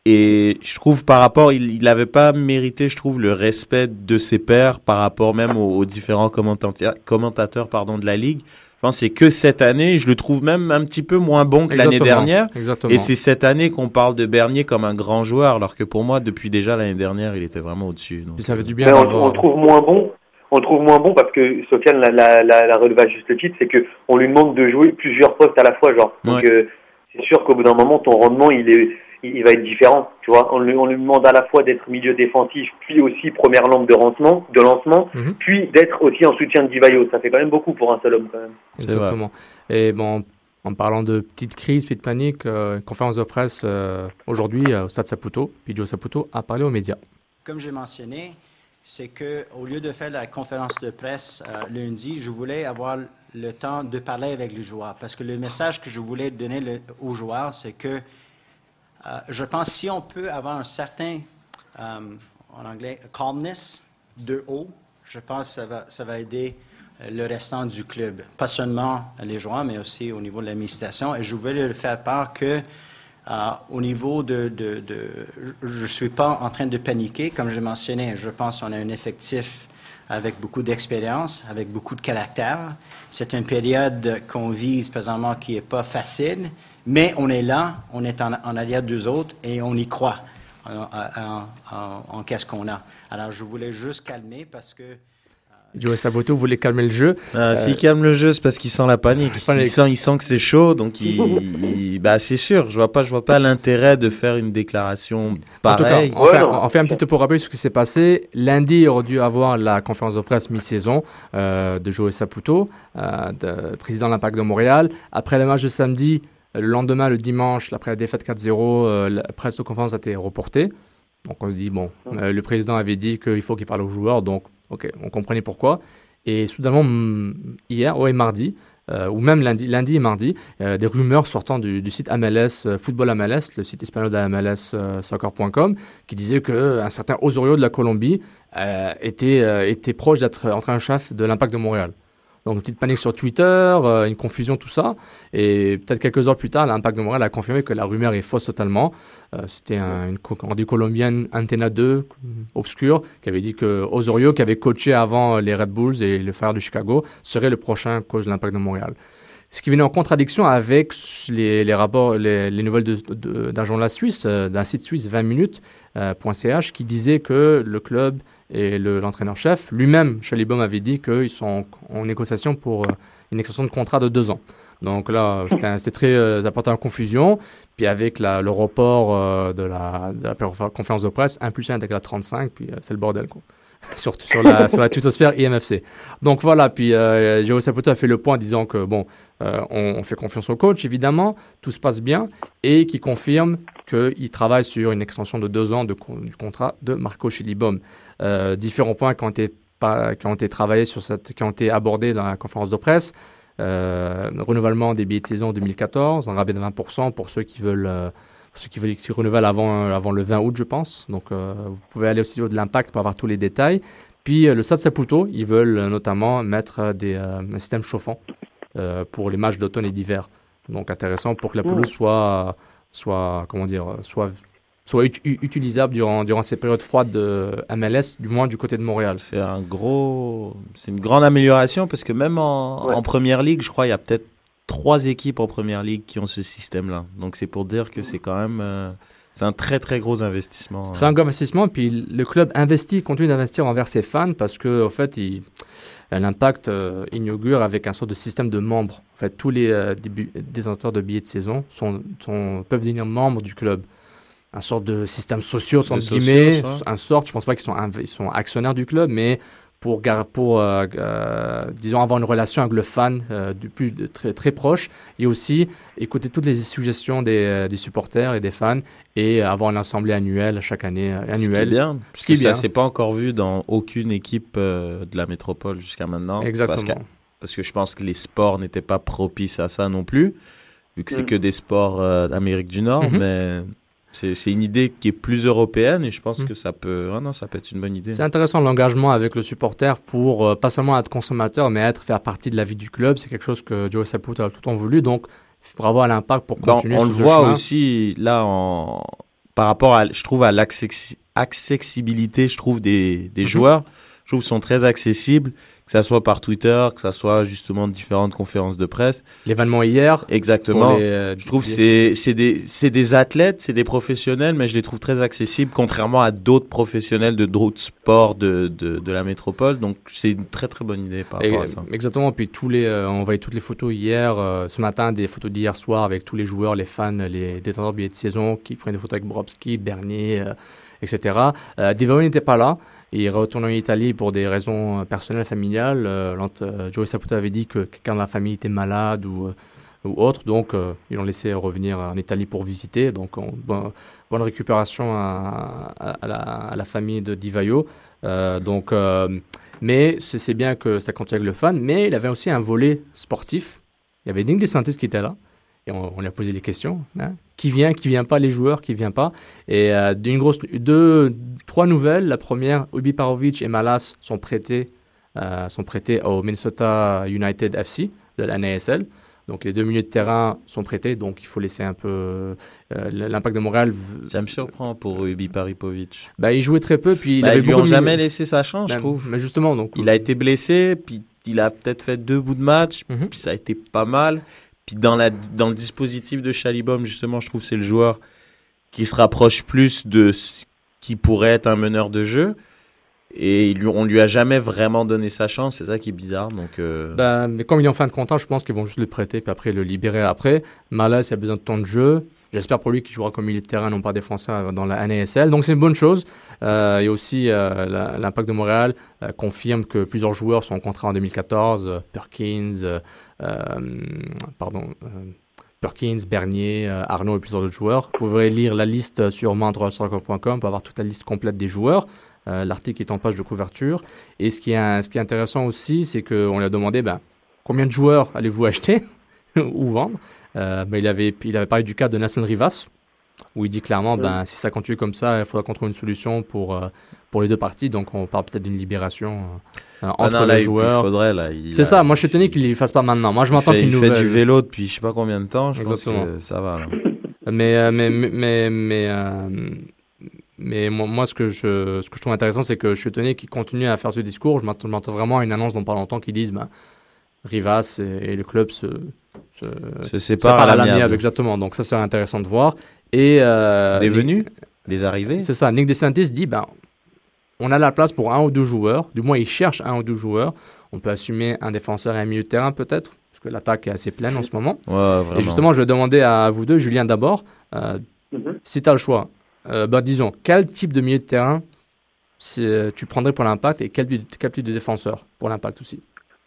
Et je trouve par rapport, il n'avait pas mérité, je trouve, le respect de ses pairs par rapport même aux, aux différents commentateurs, commentateurs pardon, de la Ligue. Je pense que c'est que cette année, je le trouve même un petit peu moins bon que l'année dernière. Exactement. Et c'est cette année qu'on parle de Bernier comme un grand joueur, alors que pour moi, depuis déjà l'année dernière, il était vraiment au-dessus. Ça fait du Mais bien on, on le trouve moins bon. on le trouve moins bon parce que Sofiane l'a, la, la, la relevé à juste titre, c'est que on lui demande de jouer plusieurs postes à la fois, genre. Donc euh, c'est sûr qu'au bout d'un moment, ton rendement, il est, il, il va être différent. Tu vois, on lui, on lui demande à la fois d'être milieu défensif, puis aussi première lampe de lancement, de lancement, Mhm. puis d'être aussi en soutien de Divayo. Ça fait quand même beaucoup pour un seul homme, quand même. Exactement. Et bon, en parlant de petite crise, petite panique, euh, conférence de presse euh, aujourd'hui euh, au Stade Saputo, puis Joe Saputo a parlé aux médias. Comme j'ai mentionné, c'est que au lieu de faire la conférence de presse euh, lundi, je voulais avoir le temps de parler avec les joueurs parce que le message que je voulais donner le- aux joueurs, c'est que euh, je pense si on peut avoir un certain, euh, en anglais, calmness de haut, je pense que ça va, aider euh, le restant du club. Pas seulement les joueurs, mais aussi au niveau de l'administration. Et je voulais le faire part que au niveau de, je ne suis pas en train de paniquer, comme je mentionnais. Je pense qu'on a un effectif avec beaucoup d'expérience, avec beaucoup de caractère. C'est une période qu'on vise présentement qui n'est pas facile, mais on est là, on est en, en arrière d'eux autres et on y croit en, qu'est-ce qu'on a. Alors, je voulais juste calmer parce que Joe Saputo voulait calmer le jeu. Ah, Euh, S'il calme le jeu, c'est parce qu'il sent la panique. panique. Il sent, il sent que c'est chaud, donc il, il- bah c'est sûr. Je vois pas, je vois pas l'intérêt de faire une déclaration En tout cas, pareille. on, fait, on fait un petit topo rappel sur ce qui s'est passé. Lundi, il aurait dû avoir la conférence de presse mi-saison euh, de Joe Saputo, euh, de, président de l'Impact de Montréal. Après le match de samedi, le lendemain, le dimanche, après la défaite 4-0, euh, la presse de conférence a été reportée. Donc on se dit, bon, euh, le président avait dit qu'il faut qu'il parle aux joueurs, donc ok, on comprenait pourquoi. Et soudainement, hier, ouais, mardi, euh, ou même lundi, lundi et mardi, euh, des rumeurs sortant du, du site MLS, euh, Football MLS, le site espagnol de MLS, soccer.com, qui disait qu'un certain Osorio de la Colombie était, était proche d'être entraîneur-chef de l'Impact de Montréal. Donc une petite panique sur Twitter, euh, une confusion, tout ça. Et peut-être quelques heures plus tard, l'Impact de Montréal a confirmé que la rumeur est fausse totalement. Euh, C'était un- une radio colombienne Antena 2, obscure, qui avait dit que Osorio, qui avait coaché avant les Red Bulls et le Fire de Chicago, serait le prochain coach de l'Impact de Montréal. Ce qui venait en contradiction avec les, rapports, les, les nouvelles d'un journal suisse, euh, d'un site suisse 20 minutes.ch, qui disait que le club et le- l'entraîneur-chef, lui-même, Chalibom avait dit qu'ils sont en, négociation pour euh, une extension de contrat de deux ans. Donc là, c'était très euh, apporté en confusion. Puis avec le report euh, de, la, conférence de presse, impulsé avec la 35, puis euh, c'est le bordel. Quoi. sur, sur, la, sur la tutosphère IMFC. Donc voilà, puis euh, Joe Saputo a fait le point en disant que bon, on, fait confiance au coach, évidemment, tout se passe bien, et qui confirme qu'il travaille sur une extension de deux ans du contrat de Marco Chilibom. Euh, différents points qui ont été, pas, qui ont été travaillés sur cette, qui ont été abordés dans la conférence de presse. Euh, renouvellement des billets de saison 2014, un rabais de 20% pour ceux qui veulent, euh, pour ceux qui veulent qui renouvellent avant, avant le 20 août, je pense. Donc, euh, vous pouvez aller aussi au de l'impact pour avoir tous les détails. Puis, euh, le Stade Saputo, ils veulent euh, notamment mettre euh, des, euh, un système chauffant euh, pour les matchs d'automne et d'hiver. Donc, intéressant pour que la pelouse soit, soit, comment dire, soit, soit ut- utilisable durant, durant ces périodes froides de MLS, du moins du côté de Montréal. C'est un gros, c'est une grande amélioration parce que même en, Ouais. en première ligue, je crois, il y a peut-être trois équipes en première ligue qui ont ce système-là. Donc c'est pour dire que c'est quand même, euh, c'est un très très gros investissement. C'est très un gros investissement. Puis le club investit, continue d'investir envers ses fans parce que, en fait, il, l'impact euh, inaugure avec un sort de système de membres. En fait, tous les euh, détenteurs de billets de saison sont, sont- peuvent devenir membres du club. Un sort de système entre socios, guillemets, un sort. Je pense pas qu'ils sont, ils sont actionnaires du club, mais pour, gar- pour euh, euh, disons, avoir une relation avec le fan euh, du plus de très, très proche et aussi écouter toutes les suggestions des, euh, des supporters et des fans et avoir une assemblée annuelle chaque année. euh, Ce qui est annuelle. bien, Ce parce que ça bien. s'est pas encore vu dans aucune équipe euh, de la métropole jusqu'à maintenant. Exactement. Parce que, parce que je pense que les sports n'étaient pas propices à ça non plus, vu que c'est Mm. que des sports euh, d'Amérique du Nord, Mhm. mais c'est une idée qui est plus européenne et je pense Mm. que ça peut, ah non, ça peut être une bonne idée. C'est intéressant l'engagement avec le supporter pour euh, pas seulement être consommateur, mais être faire partie de la vie du club. C'est quelque chose que Joe Saputo a tout le temps voulu. Donc, bravo à l'impact pour continuer on sur le voit chemin. aussi là en par rapport à je trouve à l'accessi- accessibilité je trouve des, des Mhm. joueurs je trouve qu'ils sont très accessibles, que ça soit par Twitter, que ça soit justement différentes conférences de presse. L'événement hier. Exactement. les, euh, je trouve c'est c'est des c'est des athlètes, c'est des professionnels, mais je les trouve très accessibles, contrairement à d'autres professionnels de d'autres sports de, de de la métropole. Donc c'est une très très bonne idée par rapport à ça. Exactement. Puis tous les, euh, on voyait toutes les photos hier, euh, ce matin, des photos d'hier soir avec tous les joueurs, les fans, les détenteurs de billets de saison qui prenaient des photos avec Bobski, Bernier, euh, etc. Euh, Divayo n'était pas là. Il retourne en Italie pour des raisons euh, personnelles, familiales. Euh, quand, euh, Joey Saputo avait dit que quelqu'un de la famille était malade ou, euh, autre, donc euh, ils l'ont laissé revenir en Italie pour visiter. Donc on- bon- bonne récupération à, la, famille de Divayo. Euh, donc, euh, mais c'est bien que ça continue avec le fan. Mais il avait aussi un volet sportif. Il y avait Nick DeSantis qui était là. Et on, on lui a posé des questions. hein. Qui vient, qui vient pas, les joueurs, qui vient pas. Et euh, d'une grosse, deux, trois nouvelles. La première, Ubi Parovic et Malas sont prêtés, euh, sont prêtés au Minnesota United FC de la NASL. Donc les deux milieux de terrain sont prêtés, donc il faut laisser un peu euh, l'impact de Montréal. Ça me surprend pour Ubi Paripovic. Bah, il jouait très peu, puis il Bah, avait ils lui ont jamais laissé sa chance, je Ben, trouve. Mais justement, donc Il a été blessé, puis il a peut-être fait deux bouts de match, Mhm. puis ça a été pas mal. Puis dans, le dispositif de Chalibom, justement, je trouve que c'est le joueur qui se rapproche plus de ce qui pourrait être un meneur de jeu. Et on lui a jamais vraiment donné sa chance, c'est ça qui est bizarre. Donc, euh, Ben, mais comme il est en fin de contrat, je pense qu'ils vont juste le prêter puis après le libérer après. Malas, il a besoin de temps de jeu. J'espère pour lui qu'il jouera comme milieu de terrain, non pas défenseur dans la NASL. Donc c'est une bonne chose. Euh, et aussi, euh, l'impact de Montréal euh, confirme que plusieurs joueurs sont en contrat en 2014. euh, Perkins, pardon, euh, Perkins, Bernier, euh, Arnaud et plusieurs autres joueurs. Vous pouvez lire la liste sur moindresoccer.com pour avoir toute la liste complète des joueurs. Euh, L'article est en page de couverture. Et ce qui est, intéressant aussi, c'est qu'on lui a demandé ben, combien de joueurs allez-vous acheter ou vendre? Euh, ben, il, avait, il avait parlé du cas de Nasson Rivas, où il dit clairement ben, si ça continue comme ça, il faudra qu'on trouve une solution pour, euh, pour les deux parties. Donc on parle peut-être d'une libération euh, ah entre non, là, les il- joueurs. il faudrait, là. il C'est ça, moi je suis étonné qu'il ne le fasse pas maintenant. Moi je il m'attends fait, qu'une il nouvelle. fait du vélo depuis je sais pas combien de temps, je Exactement. pense que ça va. Là. Mais, euh, mais, mais, mais, mais, euh, moi, moi, ce, que je, ce que je trouve intéressant, c'est que je suis étonné qu'ils continuent à faire ce discours. Je m'attends vraiment à une annonce dans pas longtemps qui disent bah, Rivas et, et le club se, se, Se séparent à l'amiable. Exactement. Donc ça, c'est intéressant de voir. Et, euh, Des Nick- venus Des arrivées C'est ça. Nick DeSantis dit ben, on a la place pour un ou deux joueurs. Du moins, il cherche un ou deux joueurs. On peut assumer un défenseur et un milieu de terrain, peut-être, parce que l'attaque est assez pleine en ce moment. Ouais. Et justement, je vais demander à vous deux, Julien d'abord, euh, Mhm. si tu as le choix, euh, bah, disons, quel type de milieu de terrain si, euh, tu prendrais pour l'impact et quel, quel type de défenseur pour l'impact aussi?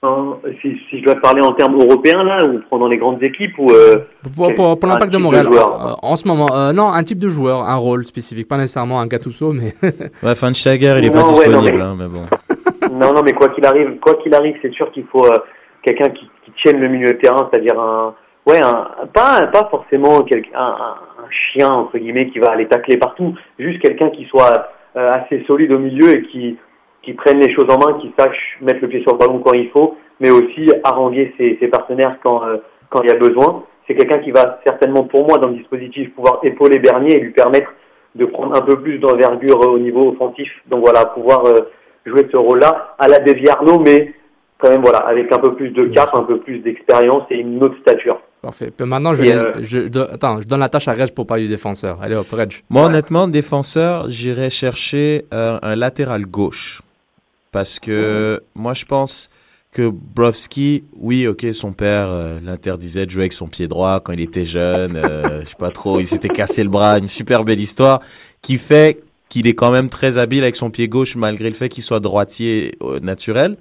En- si, si je dois parler en termes européens, là, ou prendre les grandes équipes, ou. euh, Pour, pour, pour un l'impact de type Montréal, joueur. euh, en ce moment, euh, non, un type de joueur, un rôle spécifique, pas nécessairement un Gattuso, mais Ouais, Fanchager, il est pas Non, ouais, non, disponible, mais- hein, mais bon. Non, non, mais quoi qu'il arrive, quoi qu'il arrive, c'est sûr qu'il faut euh, quelqu'un qui, qui tienne le milieu de terrain, c'est-à-dire un, ouais, un, pas, pas forcément quelqu'un, un, un- un chien entre guillemets qui va aller tacler partout, juste quelqu'un qui soit euh, assez solide au milieu et qui, qui prenne les choses en main, qui sache mettre le pied sur le ballon quand il faut, mais aussi haranguer ses, ses partenaires quand, euh, quand il y a besoin. C'est quelqu'un qui va certainement, pour moi, dans le dispositif, pouvoir épauler Bernier et lui permettre de prendre un peu plus d'envergure au niveau offensif. Donc voilà, pouvoir euh, jouer ce rôle-là à la Devi Arnaud, mais quand même voilà, avec un peu plus de cap, un peu plus d'expérience et une autre stature. parfait. Puis maintenant, je, euh, je, je- attends, je donne la tâche à Reg pour parler du défenseur. Allez hop, Reg. Moi, honnêtement, défenseur, j'irais chercher euh, un latéral gauche. Parce que moi, je pense que Brovski, oui, ok, son père euh, l'interdisait de jouer avec son pied droit quand il était jeune. euh, je sais pas trop, il s'était cassé le bras. Une super belle histoire qui fait qu'il est quand même très habile avec son pied gauche malgré le fait qu'il soit droitier euh, naturel.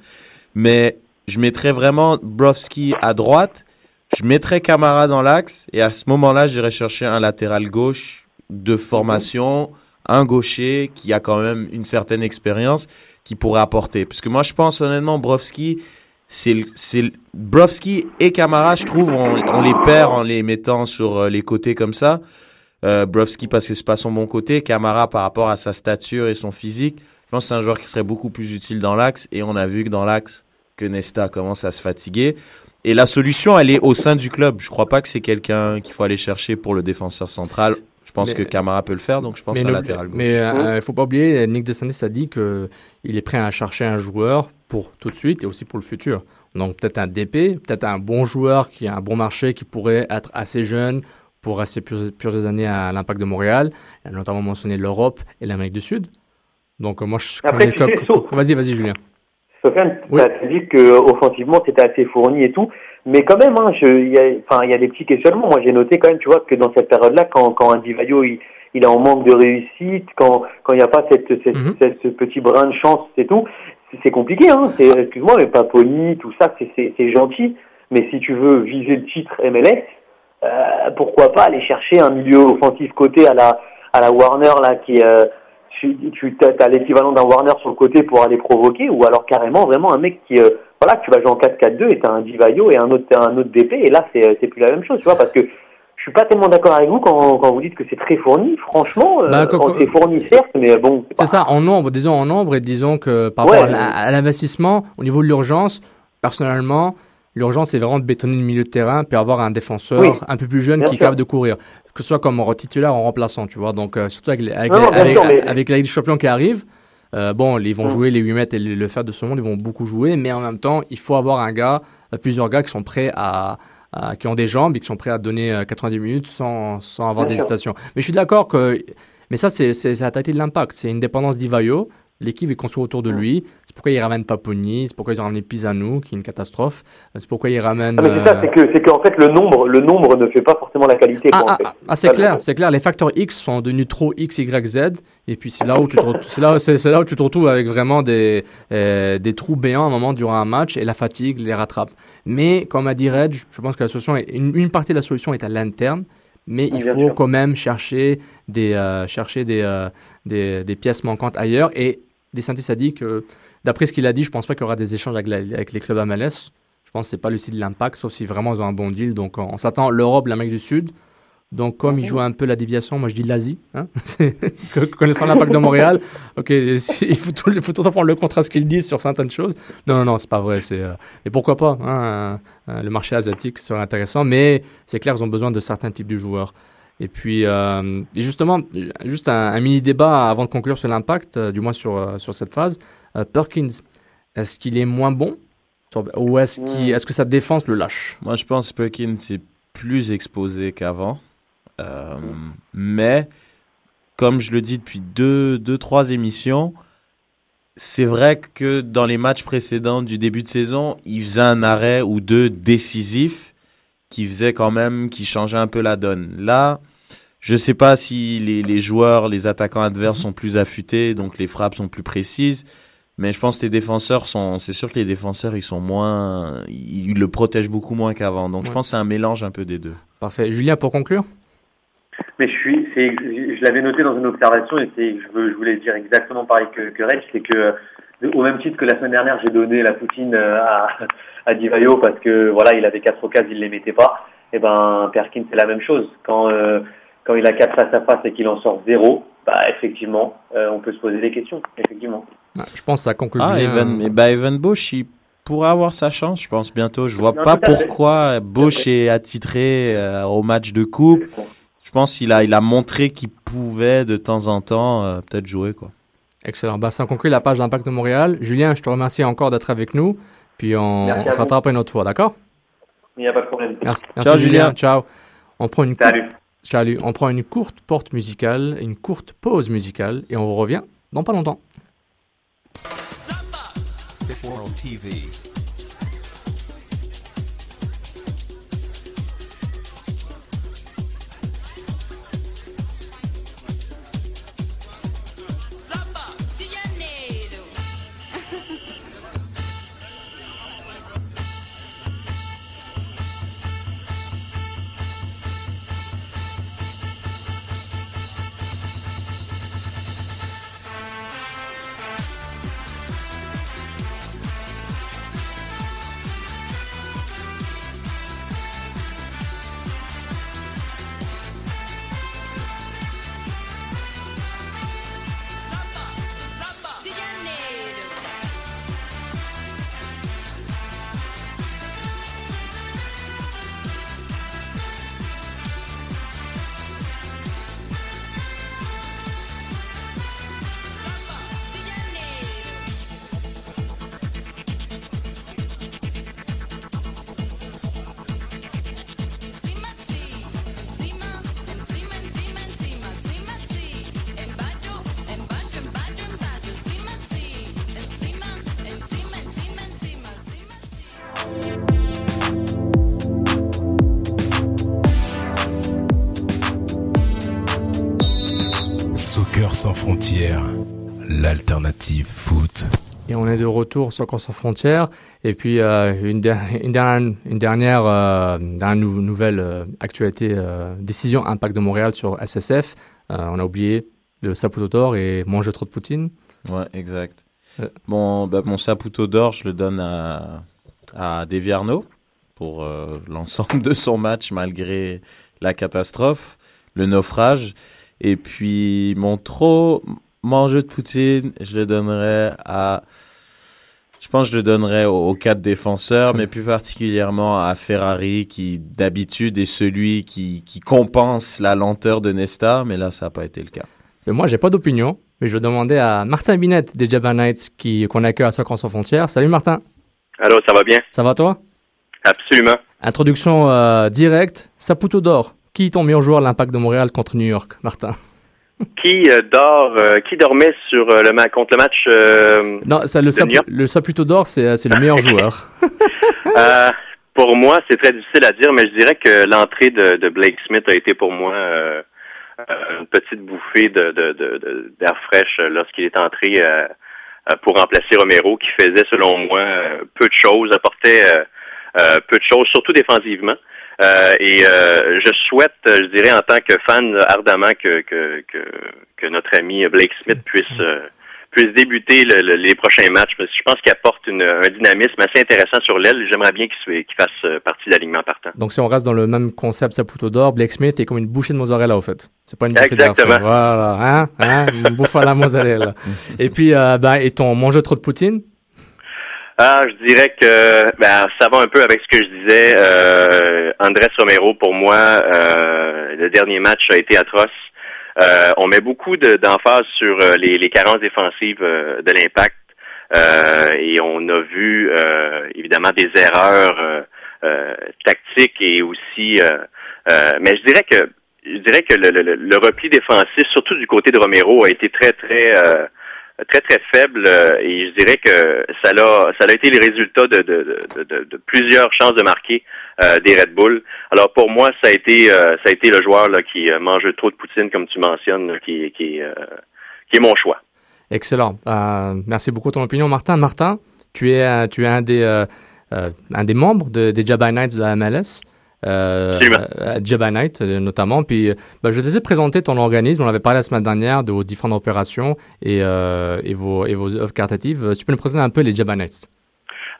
Mais je mettrais vraiment Brovski à droite. Je mettrais Camara dans l'axe et à ce moment-là, j'irais chercher un latéral gauche de formation, un gaucher qui a quand même une certaine expérience qui pourrait apporter. Parce que moi, je pense honnêtement, Brovski, c'est Brovski et Camara, je trouve, on, on les perd en les mettant sur euh, les côtés comme ça. Euh, Brovski parce que c'est pas son bon côté, Camara par rapport à sa stature et son physique. Je pense que c'est un joueur qui serait beaucoup plus utile dans l'axe et on a vu que dans l'axe que Nesta commence à se fatiguer. Et la solution, elle est au sein du club. Je crois pas que c'est quelqu'un qu'il faut aller chercher pour le défenseur central. Je pense Mais- que Camara peut le faire, donc je pense mais à latéral gauche. Mais il faut pas oublier, Nick DeSantis a dit que il est prêt à chercher un joueur pour tout de suite et aussi pour le futur. Donc peut-être un DP, peut-être un bon joueur qui a un bon marché, qui pourrait être assez jeune pour rester plusieurs, plusieurs années à l'Impact de Montréal. Il a notamment mentionné l'Europe et l'Amérique du Sud. Donc euh, moi, je Après, connais tu sais, Vas-y, vas-y, Julien. Sofiane, Oui. tu as dit que euh, offensivement c'était assez fourni et tout, mais quand même, hein, je- il y a, enfin, il y a des petits questionnements. Moi, j'ai noté quand même, tu vois, que dans cette période-là, quand, quand un Divayo il, il est en manque de réussite, quand quand il n'y a pas cette, cette, Mhm. cette- ce petit brin de chance et tout, c'est- c'est compliqué. Hein. C'est, excuse-moi, mais Paponi, tout ça, c'est, c'est, c'est gentil. Mais si tu veux viser le titre MLS, euh, pourquoi pas aller chercher un milieu offensif côté à la à la Warner là qui euh, tu, tu as, l'équivalent d'un Warner sur le côté pour aller provoquer ou alors carrément vraiment un mec qui euh, voilà tu vas jouer en 4-4-2 et t'as un Divayo et un autre un autre DP et là c'est c'est plus la même chose tu vois parce que je suis pas tellement d'accord avec vous quand, quand vous dites que c'est très fourni franchement euh, Bah, c'est fourni certes mais bon C'est ça, en nombre, disons en nombre, et disons que par Ouais, rapport à l'investissement, au niveau de l'urgence, personnellement, l'urgence c'est vraiment de bétonner le milieu de terrain, puis avoir un défenseur Oui, un peu plus jeune bien qui est capable de courir, que ce soit comme en titulaire ou en remplaçant, tu vois. Donc, euh, surtout avec, les- avec, Non, les- non, bien avec, sûr, mais- avec la Ligue des Champions qui arrive, euh, bon, ils vont Mm. jouer les 8 mètres et le, le fer de ce monde, ils vont beaucoup jouer, mais en même temps, il faut avoir un gars, euh, plusieurs gars qui sont prêts à, à- qui ont des jambes et qui sont prêts à donner euh, 90 minutes sans, sans avoir Bien sûr. d'hésitation. Mais je suis d'accord que mais ça, c'est la tactique de l'impact. C'est une dépendance d'Ivaio. L'équipe est construite autour de lui. C'est pourquoi ils ramènent Paponi. C'est pourquoi ils ont ramené Pisano, qui est une catastrophe. C'est pourquoi ils ramènent. Ah, mais c'est ça c'est que c'est qu'en fait le nombre le nombre ne fait pas forcément la qualité Ah, en ah, fait. ah, ah, c'est clair, c'est clair. Les facteurs X sont devenus trop X, Y, Z. Et puis c'est là où tu te, là, là où tu te retrouves avec vraiment des, euh, des trous béants à un moment durant un match et la fatigue les rattrape. Mais comme a dit Reg, je pense que la solution est, une, une partie de la solution est à l'interne. Mais il faut sûr. quand même chercher des, euh, chercher des, euh, des, des pièces manquantes ailleurs. Et DeSantis a dit que, d'après ce qu'il a dit, je pense pas qu'il y aura des échanges avec, la- avec les clubs MLS. Je pense que c'est pas le site de l'impact, sauf si vraiment ils ont un bon deal. Donc on, on s'attend l'Europe, l'Amérique du Sud. Donc comme il joue un peu la déviation, moi je dis l'Asie. Hein Connaissant l'impact de Montréal, ok, il faut tout, il faut tout le prendre le contraste qu'ils disent sur certaines choses. Non, non, non, c'est pas vrai. C'est euh, et pourquoi pas hein, euh, Le marché asiatique serait intéressant, mais c'est clair, ils ont besoin de certains types de joueurs. Et puis, euh, et justement, juste un, un mini débat avant de conclure sur l'impact, euh, du moins sur, euh, sur cette phase. Perkins, est-ce qu'il est moins bon ou est-ce qu'il- est-ce que sa défense le lâche? Moi, je pense que Perkins est plus exposé qu'avant. Mais, comme je le dis depuis deux, deux, trois émissions, c'est vrai que dans les matchs précédents du début de saison, il faisait un arrêt ou deux décisifs qui faisait quand même, qui changeait un peu la donne. Là, je sais pas si les, les joueurs, les attaquants adverses sont plus affûtés, donc les frappes sont plus précises. Mais je pense que les défenseurs sont, c'est sûr que les défenseurs, ils sont moins, ils, ils le protègent beaucoup moins qu'avant. Donc je pense que c'est un mélange un peu des deux. Parfait. Julien, pour conclure? Mais je suis, je l'avais noté dans une observation et je, veux, je voulais dire exactement pareil que, que Reg, c'est que euh, au même titre que la semaine dernière, j'ai donné la poutine euh, à, à Divayo parce que voilà, il avait quatre occasions, il les mettait pas. Et ben Perkin, c'est la même chose. Quand euh, quand il a quatre face à face et qu'il en sort zéro, bah effectivement, euh, on peut se poser des questions. Effectivement. Ah, Je pense que ça conclut Ah, bien. Evan, eh ben, Evan Bush, il pourrait avoir sa chance, je pense, bientôt. Je vois Non, pas pourquoi Bush est attitré euh, au match de coupe. Je pense qu'il a, il a montré qu'il pouvait de temps en temps euh, peut-être jouer, quoi. Excellent. Bah, ça conclut la page d'Impact de Montréal. Julien, je te remercie encore d'être avec nous. Puis on, on se rattrape une autre fois, d'accord? Il n'y a pas de problème. Merci, Ciao, merci Julien. Julien. Ciao. On prend une courte- Salut. Salut. On prend une courte porte musicale, une courte pause musicale et on revient dans pas longtemps. Fifth World TV. Sans frontières, l'alternative foot. Et on est de retour sur Soccer sans frontières. Et puis euh, une, der- une dernière, une dernière, euh, dernière nou- nouvelle euh, actualité, euh, décision impact de Montréal sur SSF. Euh, on a oublié le Saputo d'or et manger trop de poutine. Ouais, exact. Euh. Bon, bah, mon saputo d'or, je le donne à, à Deviarno pour euh, l'ensemble de son match malgré la catastrophe, le naufrage. Et puis, mon trop manger de poutine, je le donnerais à. Je pense que je le donnerais aux, aux quatre défenseurs, mais plus particulièrement à Ferrari, qui d'habitude est celui qui, qui compense la lenteur de Nesta, mais là, ça n'a pas été le cas. Mais moi, j'ai pas d'opinion, mais je vais demander à Martin Binette des Jabba Knights qui, qu'on accueille à Soccer sans frontières. Salut Martin, Allô, ça va bien? ça va toi? Absolument. Introduction euh, directe, Saputo d'or. Qui est ton meilleur joueur de l'impact de Montréal contre New York, Martin? Qui euh, dort, euh, qui dormait sur euh, le ma- contre le match Non, ça, le, York? le Saputo d'or, c'est, le meilleur joueur. Pour moi, c'est très difficile à dire, mais je dirais que l'entrée de, de Blake Smith a été pour moi une petite bouffée de, de, d'air fraîche lorsqu'il est entré pour remplacer Romero, qui faisait, selon moi, peu de choses, apportait peu de choses, surtout défensivement. Euh, et euh, je souhaite, euh, je dirais, en tant que fan, ardemment que, que, que, que notre ami Blake Smith puisse euh, puisse débuter le- le- les prochains matchs. Parce que je pense qu'il apporte une- un dynamisme assez intéressant sur l'aile. J'aimerais bien qu'il qu'il fasse euh, partie de l'alignement partant. Donc si on reste dans le même concept Saputo d'or, Blake Smith est comme une bouchée de mozzarella au fait. C'est pas une bouchée d'air Exactement. Voilà, hein, hein, une bouffe à la mozzarella. et puis, euh, ben, et ton manger trop de poutine? Ah, je dirais que ben, ça va un peu avec ce que je disais. Euh, Andrés Romero, pour moi, euh, le dernier match a été atroce. Euh, on met beaucoup de- d'emphase sur euh, les, les carences défensives euh, de l'impact. Euh, et on a vu évidemment des erreurs tactiques et aussi mais je dirais que je dirais que le, le, le repli défensif, surtout du côté de Romero, a été très très très très faible euh, et je dirais que ça a ça a été le résultat de, de, de, de, plusieurs chances de marquer euh, des Red Bull. Alors pour moi, ça a été euh, ça a été le joueur là, qui euh, mange trop de poutine comme tu mentionnes, qui qui euh, qui est mon choix. Excellent. Euh, merci beaucoup ton opinion, Martin. Martin, tu es, tu es un, des, un des membres de- des Jabba Knights de la MLS. Euh, Absolument. euh, Jabba Knight euh, notamment. Puis, euh, ben, je te laisse présenter ton organisme. On avait parlé la semaine dernière de vos différentes opérations et, euh, et, vos, et vos œuvres caritatives. Euh, Tu peux nous présenter un peu les Jabba Knights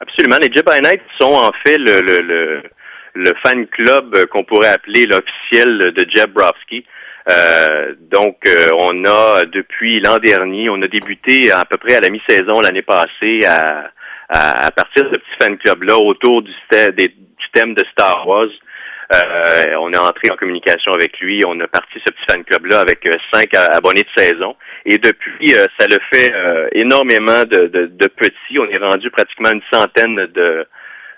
Absolument. Les Jedi Knights sont en fait le, le, le, le fan club qu'on pourrait appeler l'officiel de Jeb Brofsky. Euh, donc, euh, on a depuis l'an dernier, on a débuté à peu près à la mi-saison l'année passée à, à, à partir de ce petit fan club-là autour du, sta- des- de Star Wars. Euh, on est entré en communication avec lui. On a parti ce petit fan club-là avec euh, cinq abonnés de saison. Et depuis, euh, ça le fait énormément de, de, de petits. On est rendu pratiquement une centaine de,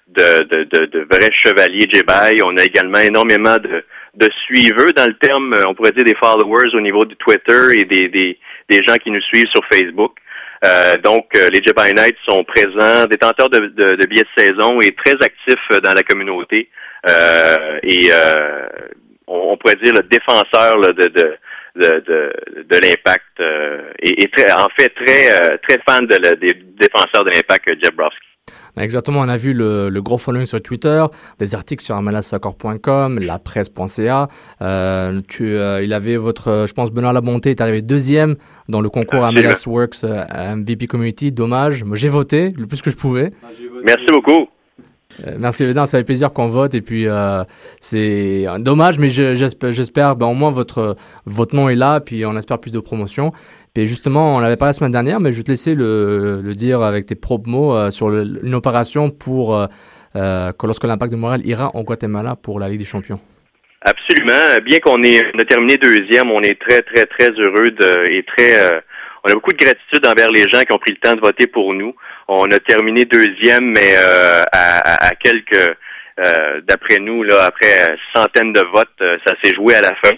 de, de, de, de vrais chevaliers Jedi. On a également énormément de, de suiveurs dans le terme, on pourrait dire des followers au niveau du Twitter et des gens qui nous suivent sur Facebook. Euh, donc, euh, les Jedi Knights sont présents, détenteurs de, de, de billets de saison et très actifs euh, dans la communauté. Euh, et euh, on, pourrait dire le défenseur là, de, de, de, de, l'impact euh, et, et très, en fait très très fan de la- des défenseurs de l'impact, Jeb Brofsky. Exactement, on a vu le, le gros following sur Twitter, des articles sur amalassaccord.com, la presse.ca. Euh, tu, euh, il avait votre, je pense, Benoît Labonté est arrivé deuxième dans le concours Absolument. MLS Works euh, MVP Community. Dommage, j'ai voté le plus que je pouvais. Merci beaucoup. Euh, merci évidemment, ça fait plaisir qu'on vote et puis euh, c'est dommage, mais je- j'espère, ben, au moins votre, votre nom est là, puis on espère plus de promotion. Puis justement, on l'avait pas la semaine dernière, mais je vais te laisser le, dire avec tes propres mots euh, sur une opération pour euh, que lorsque l'Impact de Montréal ira en Guatemala pour la Ligue des Champions. Absolument. Bien qu'on ait terminé deuxième, on est très, très, très heureux et très on a beaucoup de gratitude envers les gens qui ont pris le temps de voter pour nous. On a terminé deuxième, mais euh, à, à- quelques euh, d'après nous, là, après centaines de votes, euh, ça s'est joué à la fin.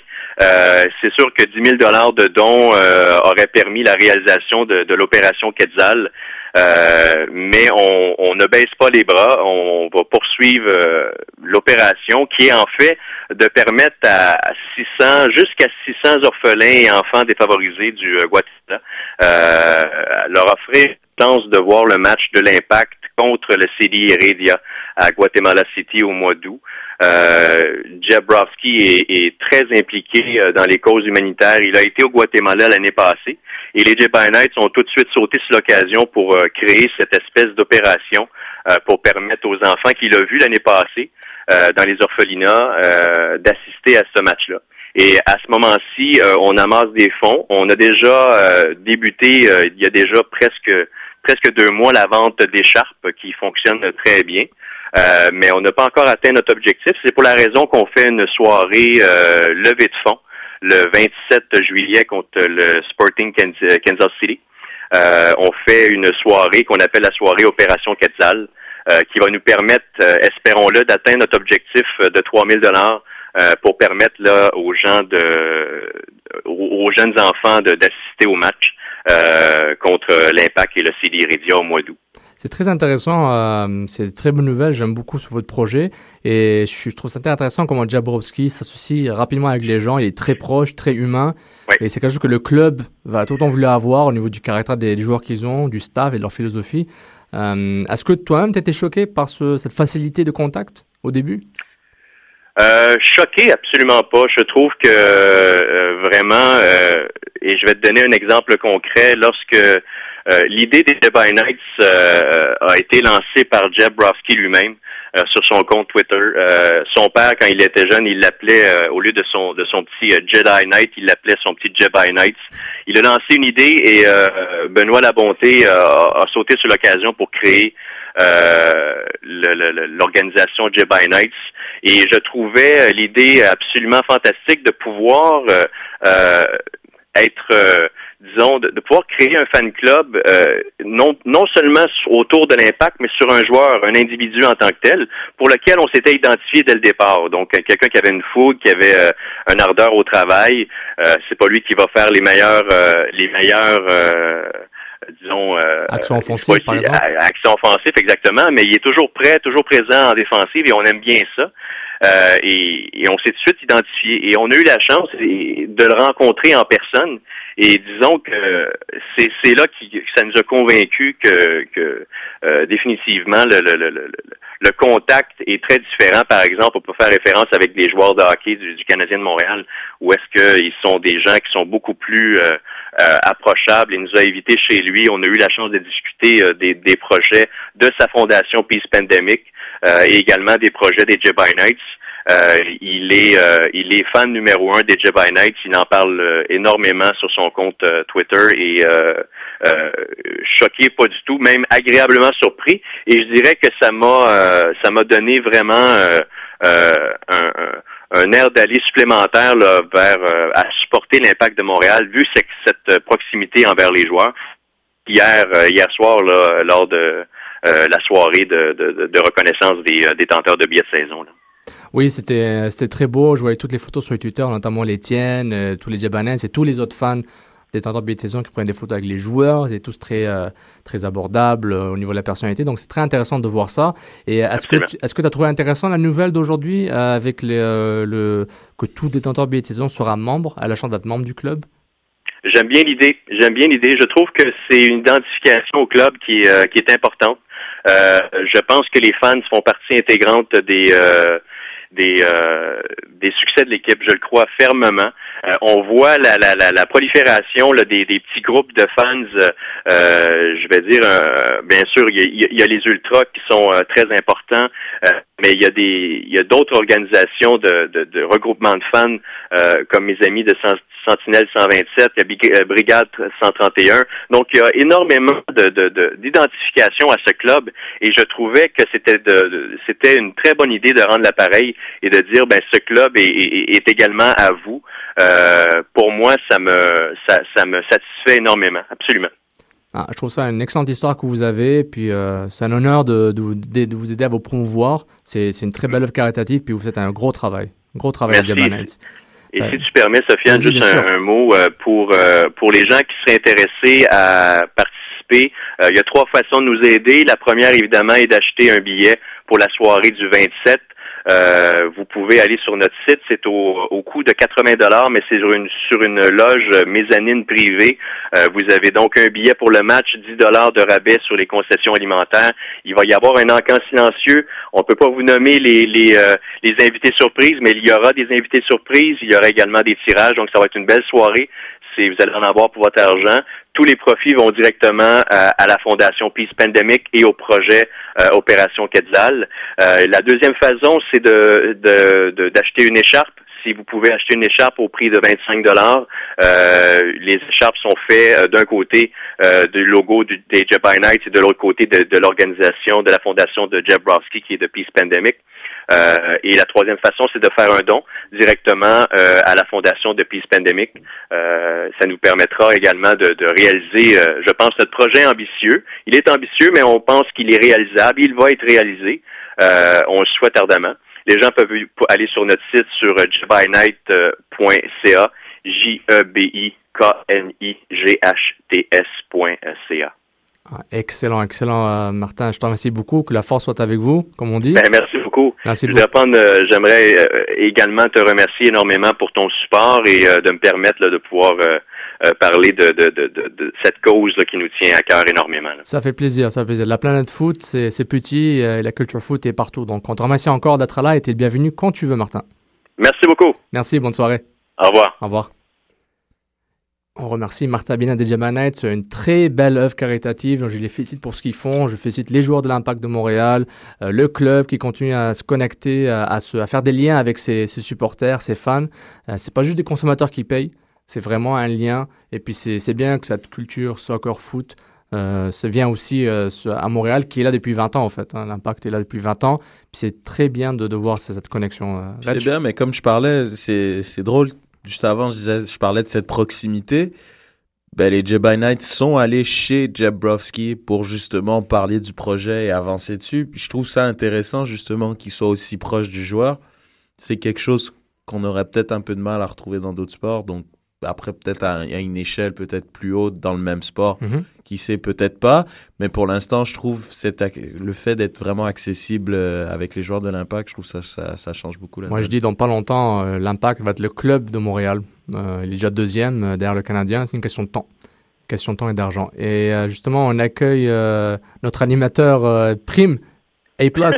C'est sûr que 10 000 dollars de dons auraient permis la réalisation de l'opération Quetzal. Euh, mais on, on, ne baisse pas les bras, on va poursuivre euh, l'opération qui est en fait de permettre à 600, jusqu'à 600 orphelins et enfants défavorisés du euh, Guatemala, leur offrir chance de voir le match de l'impact contre le CD Heredia à Guatemala City au mois d'août. Euh, Jeb est, est, très impliqué dans les causes humanitaires. Il a été au Guatemala l'année passée. Et les Jedi Knights ont tout de suite sauté sur l'occasion pour euh, créer cette espèce d'opération euh, pour permettre aux enfants qu'il a vus l'année passée euh, dans les orphelinats d'assister à ce match-là. Et à ce moment-ci, on amasse des fonds. On a déjà débuté, il y a déjà presque presque deux mois, la vente d'écharpes qui fonctionne très bien. mais on n'a pas encore atteint notre objectif. C'est pour la raison qu'on fait une soirée levée de fonds le 27 juillet contre le Sporting Kansas City. Euh, on fait une soirée qu'on appelle la soirée Opération Quetzal, euh, qui va nous permettre, euh, espérons-le, d'atteindre notre objectif de 3000 dollars pour permettre là aux gens de, aux, jeunes enfants d'assister au match contre l'Impact et le CD Iridia au mois d'août. C'est très intéressant, euh, c'est une très bonne nouvelle, j'aime beaucoup sur votre projet. Et je, trouve ça très intéressant comment Jabrowski s'associe rapidement avec les gens, il est très proche, très humain. Et c'est quelque chose que le club va tout le temps vouloir avoir au niveau du caractère des, joueurs qu'ils ont, du staff et de leur philosophie. Euh, est-ce que toi-même tu étais choqué par cette facilité de contact au début? Euh, choqué, absolument pas. Je trouve que euh, vraiment, et je vais te donner un exemple concret, lorsque euh, l'idée des Dubai Nights euh, a été lancée par Jeb Brofsky lui-même euh, sur son compte Twitter. son père, quand il était jeune, il l'appelait au lieu de son de son petit Jedi Knight, il l'appelait son petit Jedi Knights. Il a lancé une idée et Benoît Labonté a sauté sur l'occasion pour créer l'organisation Jedi Knights. Et je trouvais l'idée absolument fantastique de pouvoir être disons, de, pouvoir créer un fan club euh, non, non seulement autour de l'impact, mais sur un joueur, un individu en tant que tel, pour lequel on s'était identifié dès le départ. Donc, euh, quelqu'un qui avait une fougue, qui avait euh, un ardeur au travail, c'est pas lui qui va faire les meilleurs, les meilleurs disons action offensive par exemple. action offensive exactement mais il est toujours prêt toujours présent en défensive et on aime bien ça et, et, on s'est tout de suite identifié et on a eu la chance de le rencontrer en personne et disons que c'est là que ça nous a convaincus que, que euh, définitivement le, le, le, le, contact est très différent. Par exemple, on peut faire référence avec des joueurs de hockey du, du Canadien de Montréal, où est-ce qu'ils sont des gens qui sont beaucoup plus euh, euh, approchables. Il nous a invités chez lui. On a eu la chance de discuter des, des projets de sa fondation Peace Pandemic et également des projets des Jebai Knights. Euh, il est euh, il est fan numéro un des Jedi Knights. Il en parle euh, énormément sur son compte Twitter et choqué pas du tout, même agréablement surpris. Et je dirais que ça m'a ça m'a donné vraiment un, un air d'aller supplémentaire là, vers à supporter l'impact de Montréal, vu cette, proximité envers les joueurs. Hier, hier soir, là, lors de la soirée de, de, de reconnaissance des détenteurs de billets de saison. Là. Oui, c'était très beau. Je voyais toutes les photos sur Twitter, notamment les tiennes, euh, tous les Jabanais et tous les autres fans des tenteurs de billets de saison qui prennent des photos avec les joueurs. C'est tous très, euh, très abordables euh, au niveau de la personnalité. Donc, c'est très intéressant de voir ça. Et est-ce que tu est-ce que as trouvé intéressant la nouvelle d'aujourd'hui avec le, que tout détenteur de billets de saison sera membre, à la chance d'être membre du club? J'aime bien l'idée. J'aime bien l'idée. Je trouve que c'est une identification au club qui, qui est importante. je pense que les fans font partie intégrante des des, euh, des succès de l'équipe, je le crois fermement. Euh, on voit la, la, la, la prolifération là, des, des, petits groupes de fans. Euh, je vais dire, bien sûr, il y, y, a, les ultras qui sont très importants, mais il y a des, il y a d'autres organisations de, de, de, regroupement de fans, comme mes amis de Sentinelle 127, il y a Brigade 131. Donc, il y a énormément de, d'identification à ce club, et je trouvais que c'était de, c'était une très bonne idée de rendre l'appareil et de dire, ben, ce club est, est, est également à vous. Euh, pour moi, ça me, ça, ça me satisfait énormément, absolument. Ah, je trouve ça une excellente histoire que vous avez, puis euh, c'est un honneur de, de, de, vous aider à vous promouvoir. C'est une très belle œuvre caritative, puis vous faites un gros travail, un gros travail à Nights. Et si tu permets, Sofiane, juste un, mot euh, pour pour les gens qui seraient intéressés à participer euh, il y a trois façons de nous aider. La première, évidemment, est d'acheter un billet pour la soirée du 27. Euh, vous pouvez aller sur notre site, c'est au, au coût de 80 dollars, mais c'est sur une, sur une loge mezzanine privée. Euh, vous avez donc un billet pour le match, 10 dollars de rabais sur les concessions alimentaires. Il va y avoir un encan silencieux. On peut pas vous nommer les les, euh, les invités surprises, mais il y aura des invités surprises. Il y aura également des tirages, donc ça va être une belle soirée. C'est vous allez en avoir pour votre argent. Tous les profits vont directement à, à la Fondation Peace Pandemic et au projet euh, Opération Quetzal. Euh, la deuxième façon, c'est de, de, d'acheter une écharpe. Si vous pouvez acheter une écharpe au prix de 25 dollars, les écharpes sont faites euh, d'un côté euh, du logo des Jeb by Night et de l'autre côté de, de l'organisation de la fondation de Jeb Browski qui est de Peace Pandemic. Euh, et la troisième façon, c'est de faire un don directement euh, à la fondation de Peace Pandemic. Euh, ça nous permettra également de, de réaliser, je pense, notre projet ambitieux. Il est ambitieux, mais on pense qu'il est réalisable. Il va être réalisé. On le souhaite ardemment. Les gens peuvent aller sur notre site sur jebinight.ca, J-E-B-I-K-N-I-G-H-T-S.ca. Ah, excellent, excellent, Martin. Je te remercie beaucoup. Que la force soit avec vous, comme on dit. Ben, merci Merci prendre, euh, j'aimerais euh, également te remercier énormément pour ton support et euh, de me permettre là, de pouvoir parler de, de, de, de, de cette cause là, qui nous tient à cœur énormément. là. Ça fait plaisir, ça fait plaisir. La planète foot, c'est petit et la culture foot est partout. Donc, on te remercie encore d'être là et t'es le bienvenu quand tu veux, Martin. Merci beaucoup. Merci, bonne soirée. Au revoir. Au revoir. On remercie Martha Bina Nights. C'est une très belle œuvre caritative. Donc, je les félicite pour ce qu'ils font. Je félicite les joueurs de l'Impact de Montréal, euh, le club qui continue à se connecter, à, faire des liens avec ses, supporters, ses fans. Euh, c'est pas juste des consommateurs qui payent. C'est vraiment un lien. Et puis, c'est bien que cette culture soccer foot euh, ça vient aussi euh, à Montréal, qui est là depuis 20 ans, en fait. hein. L'Impact est là depuis 20 ans. Puis c'est très bien de, voir cette connexion. euh, C'est bien, mais comme je parlais, c'est drôle. Juste avant, je, parlais de cette proximité. Ben, les Jedi Knights sont allés chez Jeb Browski pour justement parler du projet et avancer dessus. Puis je trouve ça intéressant justement qu'ils soient aussi proches du joueur. C'est quelque chose qu'on aurait peut-être un peu de mal à retrouver dans d'autres sports. Donc après, peut-être à, à une échelle peut-être plus haute dans le même sport, Mhm. qui sait peut-être pas. Mais pour l'instant, je trouve le fait d'être vraiment accessible euh, avec les joueurs de l'Impact, je trouve ça, ça, ça change beaucoup. La Moi, je dis dans pas longtemps, euh, l'Impact va être le club de Montréal. Euh, il est déjà deuxième derrière le Canadien. C'est une question de temps. Question de temps et d'argent. Et euh, justement, on accueille euh, notre animateur euh, Prime, A+,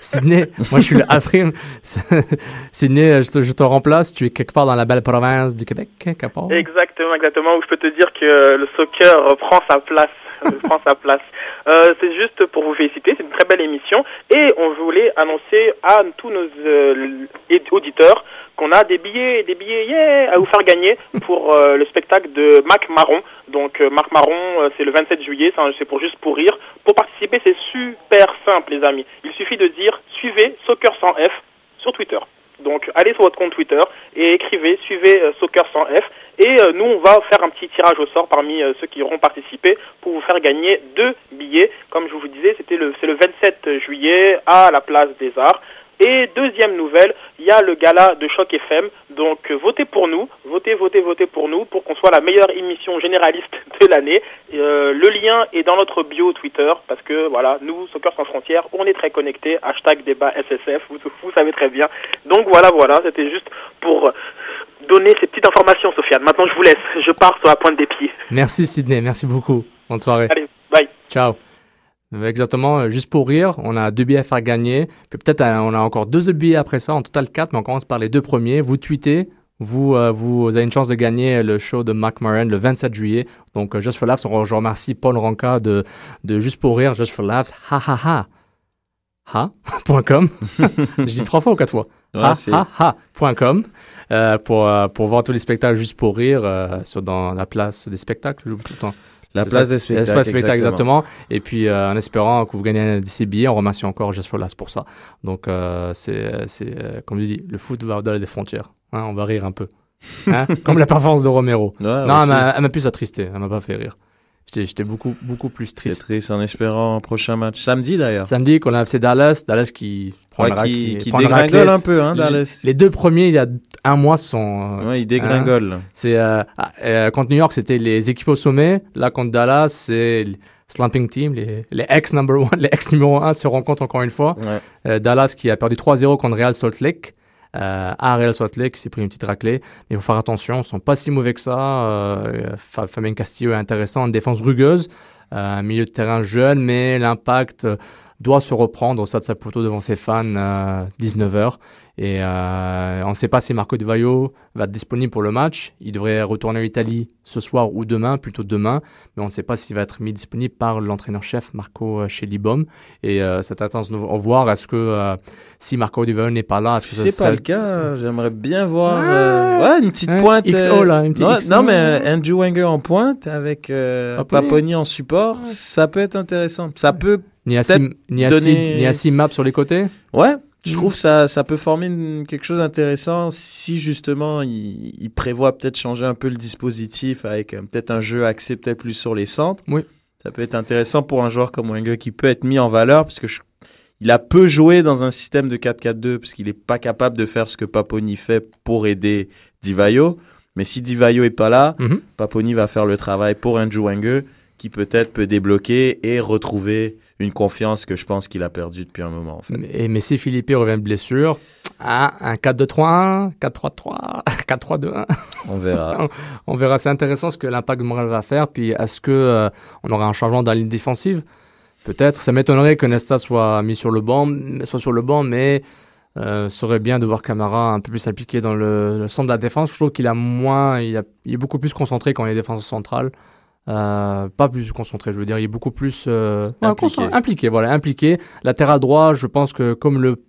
Sydney. Moi, je suis le A Prime. Sydney, je te, remplace. Tu es quelque part dans la belle province du Québec, quelque part. Exactement, exactement. Où je peux te dire que le soccer prend sa place. euh, prend sa place. Euh, c'est juste pour vous féliciter. C'est une très belle émission. Et on voulait annoncer à tous nos euh, auditeurs qu'on a des billets, des billets, yeah, à vous faire gagner pour euh, le spectacle de Mac Marron. Donc euh, Marc Marron, euh, c'est le 27 juillet. C'est pour juste pour rire. Pour participer, c'est super simple, les amis. Il suffit de dire suivez Soccer sans F sur Twitter. Donc allez sur votre compte Twitter et écrivez, suivez euh, Soccer sans F. Et nous, on va faire un petit tirage au sort parmi ceux qui auront participé pour vous faire gagner deux billets. Comme je vous disais, c'était le, c'est le 27 juillet à la place des Arts. Et deuxième nouvelle, il y a le gala de Choc FM. Donc euh, votez pour nous, votez, votez, votez pour nous pour qu'on soit la meilleure émission généraliste de l'année. Euh, le lien est dans notre bio Twitter parce que voilà, nous, Soccer sans frontières, on est très connectés. Hashtag débat SSF, vous, vous savez très bien. Donc voilà, voilà, c'était juste pour donner ces petites informations, Sofiane. Maintenant, je vous laisse. Je pars sur la pointe des pieds. Merci Sydney, merci beaucoup. Bonne soirée. Allez, bye. Ciao. Exactement, euh, juste pour rire, on a deux billets à faire gagner. Puis peut-être euh, on a encore deux autres billets après ça, en total quatre, mais on commence par les deux premiers. Vous tweetez, vous, euh, vous avez une chance de gagner le show de Mac Moran le 27 juillet. Donc, Just for Laughs, on- je remercie Paul Ronca de, de Juste pour rire, Just for Laughs, ha ha ha. Ha, point com. Je dis trois fois ou quatre fois? Ouais, ha, ha, ha, point com. Euh, pour, euh, pour voir tous les spectacles juste pour rire sur, dans la place des spectacles, j'oublie tout le temps. La place ça. des spectacles, des spectacles, exactement. Et puis, euh, en espérant que vous gagnez ces billets, on remercie encore Just for Last pour ça. Donc, euh, c'est, c'est euh, comme je dis, le foot va au-delà des frontières. Hein, on va rire un peu. Hein, comme la performance de Romero. Ouais, non, elle m'a, elle m'a plus attristé. Elle m'a pas fait rire. J'étais, j'étais beaucoup, beaucoup plus C'est triste. triste en espérant un prochain match. Samedi d'ailleurs. Samedi, qu'on a FC Dallas. Dallas qui Ouais, qui- dégringole un peu, hein, Les- Dallas. Les, deux premiers, il y a un mois, sont. euh, Ouais, ils dégringolent. C'est, euh, ah, euh, contre New York, c'était les équipes au sommet. Là, contre Dallas, c'est slumping team, les, les ex number one, les ex numéro 1 se rencontrent encore une fois. Ouais. Euh, Dallas qui a perdu 3-0 contre Real Salt Lake. Euh, à Real Salt Lake, s'est pris une petite raclée. Mais il faut faire attention, ils sont pas si mauvais que ça. Euh, Fa- Fabien Castillo est intéressant, une défense rugueuse, un milieu de terrain jeune, mais l'impact doit se reprendre au Stade Saputo devant ses fans, euh, 19h. Et euh, on ne sait pas si Marco Di Vaio va être disponible pour le match. Il devrait retourner en Italie ce soir ou demain, plutôt demain. Mais on ne sait pas s'il va être mis disponible par l'entraîneur-chef Marco euh, Schellibaum. Et euh, c'est intéressant de voir est-ce que euh, si Marco Di Vaio n'est pas là, est-ce que Si c'est pas le cas, j'aimerais bien voir euh, une petite pointe. Non, mais euh, Andrew Wenger en pointe avec euh, Paponi. Paponi en support, ça peut être intéressant. Ça peut Donner- Niassim Map sur les côtés Ouais, je Mm. trouve ça ça peut former une- quelque chose d'intéressant si justement il, il prévoit peut-être changer un peu le dispositif avec euh, peut-être un jeu axé peut-être plus sur les centres. Oui. Ça peut être intéressant pour un joueur comme Wenger qui peut être mis en valeur puisque je- il a peu joué dans un système de 4-4-2 puisqu'il n'est pas capable de faire ce que Paponi fait pour aider Divayo. Mais si Divayo est pas là, Mhm. Paponi va faire le travail pour Andrew Wenger qui peut-être peut débloquer et retrouver une confiance que je pense qu'il a perdue depuis un moment en fait. Et Messi Philippe revient de blessure. Ah, un 4-2-3-1, 4-3-3, 4-3-2-1. On verra. on verra. C'est intéressant ce que l'impact de Montréal va faire. Puis est-ce que euh, on aura un changement dans la ligne défensive? Peut-être. Ça m'étonnerait que Nesta soit mis sur le banc, soit sur le banc, mais euh, serait bien de voir Camara un peu plus impliqué dans le, le centre de la défense. Je trouve qu'il a moins, il, a- il est beaucoup plus concentré quand il est défenseur central. Euh, pas plus concentré, je veux dire, il est beaucoup plus euh, Impliqué. concent- impliqué, voilà, impliqué. Latéral droit, je pense que comme le,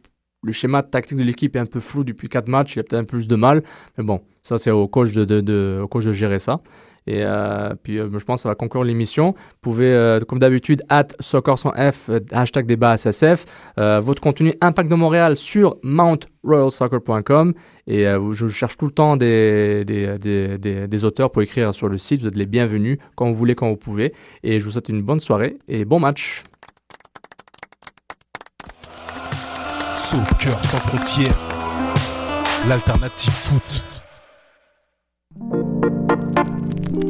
le schéma tactique de l'équipe est un peu flou depuis quatre matchs, il a peut-être un peu plus de mal. Mais bon, ça c'est au coach de, de, de- au coach de gérer ça. Et euh, puis euh, je pense que ça va conclure l'émission. Vous pouvez, euh, comme d'habitude, at soccer sans F, hashtag débat SSF, votre contenu Impact de Montréal sur mountroyalsoccer.com. Et je cherche tout le temps des, des, des, des, des auteurs pour écrire sur le site. Vous êtes les bienvenus quand vous voulez, quand vous pouvez. Et je vous souhaite une bonne soirée et bon match. Soccer sans frontières, l'alternative foot.